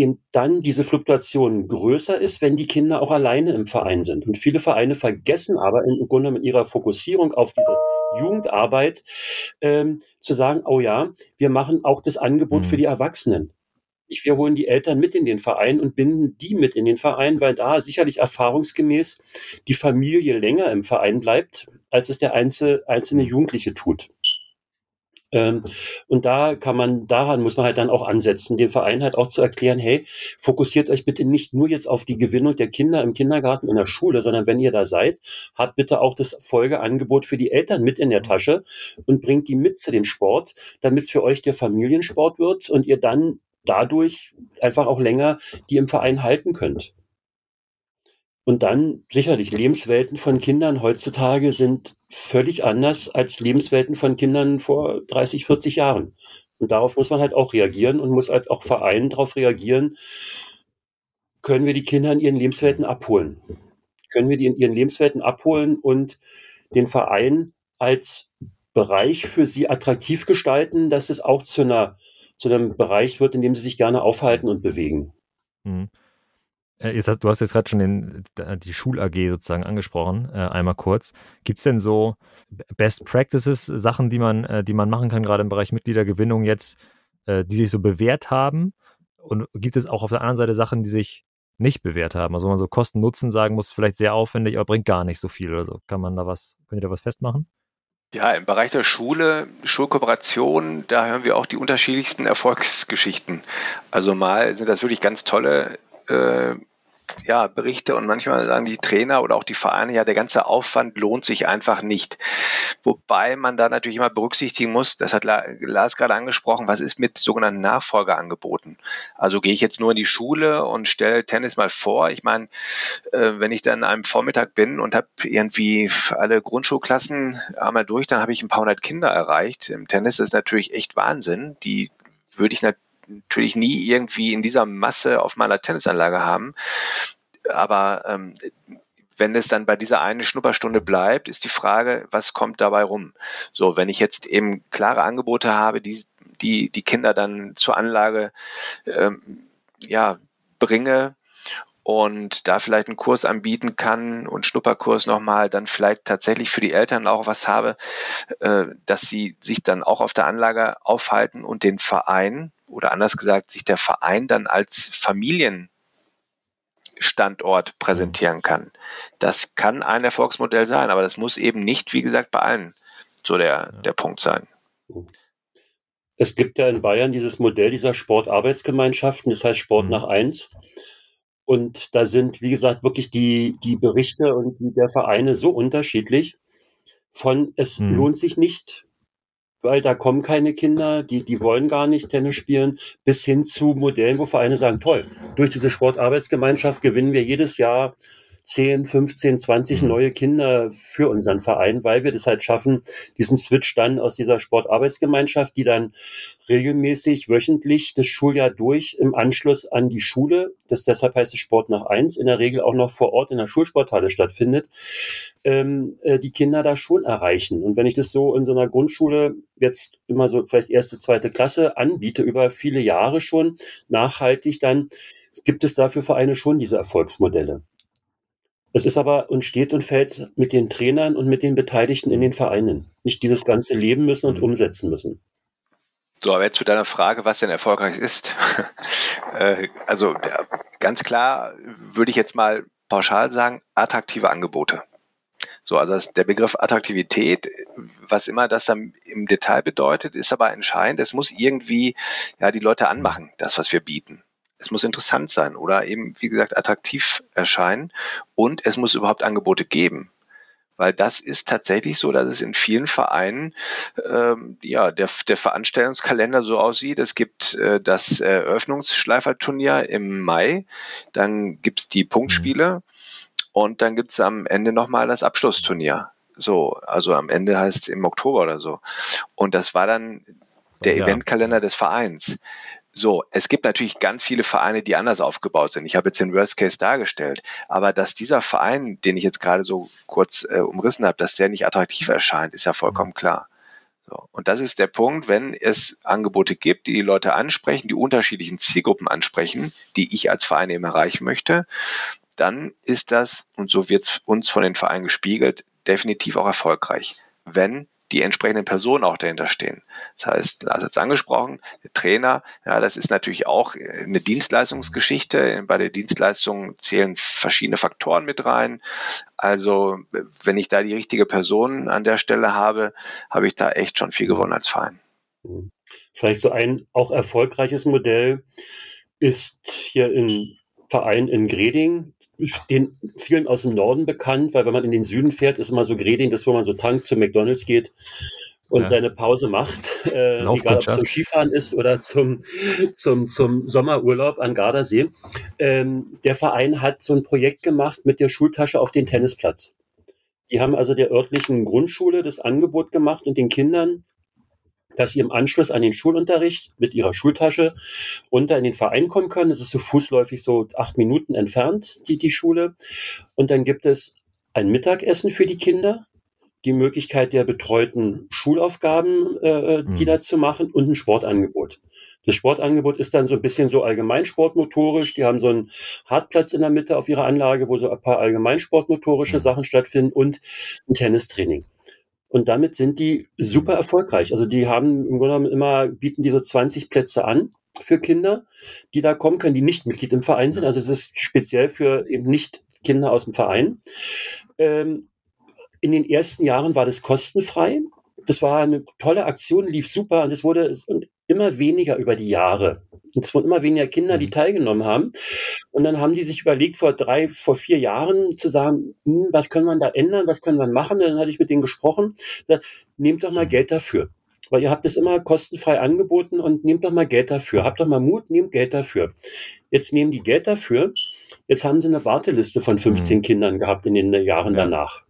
eben dann diese Fluktuation größer ist, wenn die Kinder auch alleine im Verein sind. Und viele Vereine vergessen aber im Grunde mit ihrer Fokussierung auf diese Jugendarbeit ähm, zu sagen, oh ja, wir machen auch das Angebot mhm. für die Erwachsenen. Ich, wir holen die Eltern mit in den Verein und binden die mit in den Verein, weil da sicherlich erfahrungsgemäß die Familie länger im Verein bleibt, als es der einzelne, einzelne Jugendliche tut. Ähm, und da kann man, daran muss man halt dann auch ansetzen, dem Verein halt auch zu erklären, hey, fokussiert euch bitte nicht nur jetzt auf die Gewinnung der Kinder im Kindergarten, in der Schule, sondern wenn ihr da seid, habt bitte auch das Folgeangebot für die Eltern mit in der Tasche und bringt die mit zu dem Sport, damit es für euch der Familiensport wird und ihr dann dadurch einfach auch länger die im Verein halten könnt. Und dann sicherlich Lebenswelten von Kindern heutzutage sind völlig anders als Lebenswelten von Kindern vor 30, 40 Jahren. Und darauf muss man halt auch reagieren und muss halt auch Vereinen darauf reagieren, können wir die Kinder in ihren Lebenswelten abholen. können wir die in ihren Lebenswelten abholen und den Verein als Bereich für sie attraktiv gestalten, dass es auch zu einer zu einem Bereich wird, in dem sie sich gerne aufhalten und bewegen. Mhm. Äh, du hast jetzt gerade schon den, die Schul-AG sozusagen angesprochen, äh, einmal kurz. Gibt es denn so Best Practices, Sachen, die man, äh, die man machen kann, gerade im Bereich Mitgliedergewinnung jetzt, die sich so bewährt haben? Und gibt es auch auf der anderen Seite Sachen, die sich nicht bewährt haben? Also, wo man so Kosten-Nutzen sagen muss, vielleicht sehr aufwendig, aber bringt gar nicht so viel oder so. Kann man da was, könnt ihr da was festmachen? Ja, im Bereich der Schule, Schulkooperation, da hören wir auch die unterschiedlichsten Erfolgsgeschichten. Also mal sind das wirklich ganz tolle ja, Berichte und manchmal sagen die Trainer oder auch die Vereine, ja, der ganze Aufwand lohnt sich einfach nicht. Wobei man da natürlich immer berücksichtigen muss, das hat Lars gerade angesprochen, was ist mit sogenannten Nachfolgeangeboten? Also gehe ich jetzt nur in die Schule und stelle Tennis mal vor. Ich meine, äh, wenn ich dann einem Vormittag bin und habe irgendwie alle Grundschulklassen einmal durch, dann habe ich ein paar hundert Kinder erreicht. Im Tennis ist natürlich echt Wahnsinn. Die würde ich natürlich natürlich nie irgendwie in dieser Masse auf meiner Tennisanlage haben. Aber ähm, wenn es dann bei dieser einen Schnupperstunde bleibt, ist die Frage, was kommt dabei rum? So, wenn ich jetzt eben klare Angebote habe, die die, die Kinder dann zur Anlage ähm, ja, bringe, und da vielleicht einen Kurs anbieten kann und Schnupperkurs nochmal, dann vielleicht tatsächlich für die Eltern auch was habe, äh, dass sie sich dann auch auf der Anlage aufhalten und den Verein oder anders gesagt, sich der Verein dann als Familienstandort präsentieren kann. Das kann ein Erfolgsmodell sein, aber das muss eben nicht, wie gesagt, bei allen so der, der Punkt sein. Es gibt ja in Bayern dieses Modell dieser Sportarbeitsgemeinschaften, das heißt Sport mhm. nach eins. Und da sind, wie gesagt, wirklich die, die Berichte und die der Vereine so unterschiedlich. Von es mhm. lohnt sich nicht, weil da kommen keine Kinder, die, die wollen gar nicht Tennis spielen, bis hin zu Modellen, wo Vereine sagen, toll, durch diese Sportarbeitsgemeinschaft gewinnen wir jedes Jahr 10, 15, 20 neue Kinder für unseren Verein, weil wir das halt schaffen, diesen Switch dann aus dieser Sportarbeitsgemeinschaft, die dann regelmäßig wöchentlich das Schuljahr durch im Anschluss an die Schule, das deshalb heißt es Sport nach eins, in der Regel auch noch vor Ort in der Schulsporthalle stattfindet, ähm, äh, die Kinder da schon erreichen. Und wenn ich das so in so einer Grundschule jetzt immer so vielleicht erste, zweite Klasse anbiete, über viele Jahre schon nachhaltig, dann gibt es dafür Vereine schon diese Erfolgsmodelle. Es ist aber und steht und fällt mit den Trainern und mit den Beteiligten in den Vereinen. Nicht dieses ganze leben müssen und mhm. umsetzen müssen. So, aber jetzt zu deiner Frage, was denn erfolgreich ist. <laughs> Äh, also ganz klar würde ich jetzt mal pauschal sagen, attraktive Angebote. So, also der Begriff Attraktivität, was immer das dann im Detail bedeutet, ist aber entscheidend. Es muss irgendwie ja die Leute anmachen, das, was wir bieten es muss interessant sein oder eben, wie gesagt, attraktiv erscheinen und es muss überhaupt Angebote geben. Weil das ist tatsächlich so, dass es in vielen Vereinen ähm, ja der, der Veranstaltungskalender so aussieht. Es gibt äh, das Eröffnungsschleiferturnier im Mai, dann gibt's die Punktspiele und dann gibt's am Ende nochmal das Abschlussturnier. So, also am Ende heißt im Oktober oder so. Und das war dann der ja. Eventkalender des Vereins. So, es gibt natürlich ganz viele Vereine, die anders aufgebaut sind. Ich habe jetzt den Worst Case dargestellt, aber dass dieser Verein, den ich jetzt gerade so kurz äh, umrissen habe, dass der nicht attraktiv erscheint, ist ja vollkommen klar. So, und das ist der Punkt, wenn es Angebote gibt, die die Leute ansprechen, die unterschiedlichen Zielgruppen ansprechen, die ich als Verein eben erreichen möchte, dann ist das, und so wird uns von den Vereinen gespiegelt, definitiv auch erfolgreich. Wenn die entsprechenden Personen auch dahinter stehen. Das heißt, Lars hat es angesprochen, der Trainer, ja, das ist natürlich auch eine Dienstleistungsgeschichte. Bei der Dienstleistung zählen verschiedene Faktoren mit rein. Also wenn ich da die richtige Person an der Stelle habe, habe ich da echt schon viel gewonnen als Verein. Vielleicht so ein auch erfolgreiches Modell ist hier im Verein in Greding, den vielen aus dem Norden bekannt, weil wenn man in den Süden fährt, ist immer so Greding, das wo man so tankt zu McDonalds geht und ja. seine Pause macht, <laughs> äh, egal ob es zum Skifahren ist oder zum, zum, zum Sommerurlaub an Gardasee. Ähm, der Verein hat so ein Projekt gemacht mit der Schultasche auf den Tennisplatz. Die haben also der örtlichen Grundschule das Angebot gemacht und den Kindern dass sie im Anschluss an den Schulunterricht mit ihrer Schultasche runter in den Verein kommen können. Es ist so fußläufig so acht Minuten entfernt, die, die Schule. Und dann gibt es ein Mittagessen für die Kinder, die Möglichkeit der betreuten Schulaufgaben, äh, die mhm. da zu machen und ein Sportangebot. Das Sportangebot ist dann so ein bisschen so allgemeinsportmotorisch. Die haben so einen Hartplatz in der Mitte auf ihrer Anlage, wo so ein paar allgemeinsportmotorische mhm. Sachen stattfinden und ein Tennistraining. Und damit sind die super erfolgreich. Also die haben im Grunde genommen immer, bieten diese 20 Plätze an für Kinder, die da kommen können, die nicht Mitglied im Verein sind. Also es ist speziell für eben nicht Kinder aus dem Verein. Ähm, in den ersten Jahren war das kostenfrei. Das war eine tolle Aktion, lief super und es wurde immer weniger über die Jahre. Und es wurden immer weniger Kinder, die mhm. teilgenommen haben. Und dann haben die sich überlegt, vor drei, vor vier Jahren zu sagen, hm, was können wir da ändern, was können wir machen? Und dann hatte ich mit denen gesprochen, gesagt, nehmt doch mal. Geld dafür. Weil ihr habt es immer kostenfrei angeboten und nehmt doch mal Geld dafür. Habt doch mal Mut, nehmt Geld dafür. Jetzt nehmen die Geld dafür. Jetzt haben sie eine Warteliste von 15 mhm. Kindern gehabt in den Jahren ja. danach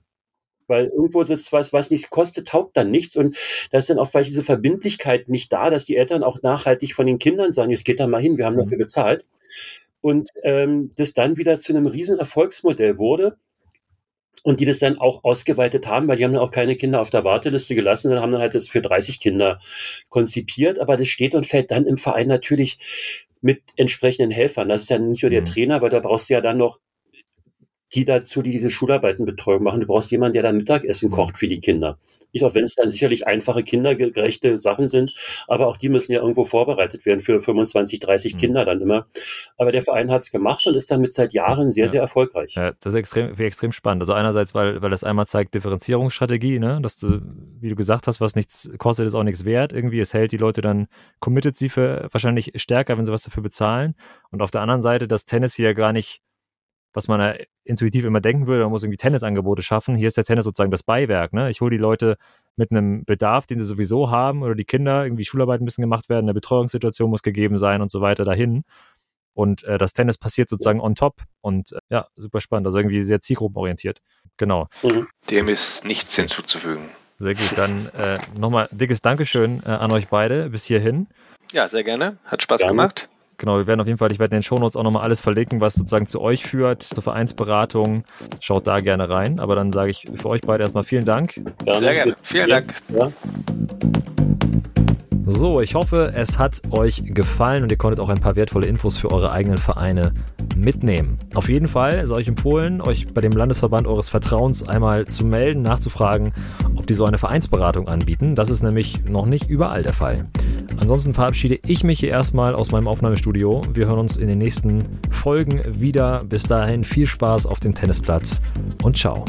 weil irgendwo sitzt was, was nichts kostet, taugt dann nichts und da ist dann auch vielleicht diese Verbindlichkeit nicht da, dass die Eltern auch nachhaltig von den Kindern sagen, jetzt geht da mal hin, wir haben mhm. dafür bezahlt und ähm, das dann wieder zu einem riesen Erfolgsmodell wurde und die das dann auch ausgeweitet haben, weil die haben dann auch keine Kinder auf der Warteliste gelassen, dann haben dann halt das für 30 Kinder konzipiert, aber das steht und fällt dann im Verein natürlich mit entsprechenden Helfern. Das ist ja nicht nur der mhm. Trainer, weil da brauchst du ja dann noch die dazu, die diese Schularbeitenbetreuung machen. Du brauchst jemanden, der dann Mittagessen mhm. kocht für die Kinder. Nicht auch wenn es dann sicherlich einfache, kindergerechte Sachen sind, aber auch die müssen ja irgendwo vorbereitet werden für 25, 30 mhm. Kinder dann immer. Aber der Verein hat es gemacht und ist damit seit Jahren sehr, ja. sehr erfolgreich. Ja, das ist extrem, extrem spannend. Also einerseits, weil, weil das einmal zeigt Differenzierungsstrategie, ne? dass du, wie du gesagt hast, was nichts kostet, ist auch nichts wert. Irgendwie, es hält die Leute dann, committet sie für wahrscheinlich stärker, wenn sie was dafür bezahlen. Und auf der anderen Seite, dass Tennis hier gar nicht was man ja intuitiv immer denken würde, man muss irgendwie Tennisangebote schaffen. Hier ist der Tennis sozusagen das Beiwerk. Ne? Ich hole die Leute mit einem Bedarf, den sie sowieso haben, oder die Kinder, irgendwie Schularbeit ein bisschen gemacht werden, eine Betreuungssituation muss gegeben sein und so weiter dahin. Und äh, das Tennis passiert sozusagen on top und äh, ja, super spannend. Also irgendwie sehr zielgruppenorientiert. Genau. Mhm. Dem ist nichts hinzuzufügen. Sehr gut. Dann äh, nochmal dickes Dankeschön äh, an euch beide bis hierhin. Ja, sehr gerne. Hat Spaß gerne. gemacht. Genau, wir werden auf jeden Fall, ich werde in den Shownotes auch nochmal alles verlinken, was sozusagen zu euch führt, zur Vereinsberatung. Schaut da gerne rein. Aber dann sage ich für euch beide erstmal vielen Dank. Sehr gerne. Vielen Dank. Ja. So, ich hoffe, es hat euch gefallen und ihr konntet auch ein paar wertvolle Infos für eure eigenen Vereine mitnehmen. Auf jeden Fall ist euch empfohlen, euch bei dem Landesverband eures Vertrauens einmal zu melden, nachzufragen, ob die so eine Vereinsberatung anbieten. Das ist nämlich noch nicht überall der Fall. Ansonsten verabschiede ich mich hier erstmal aus meinem Aufnahmestudio. Wir hören uns in den nächsten Folgen wieder. Bis dahin viel Spaß auf dem Tennisplatz und ciao.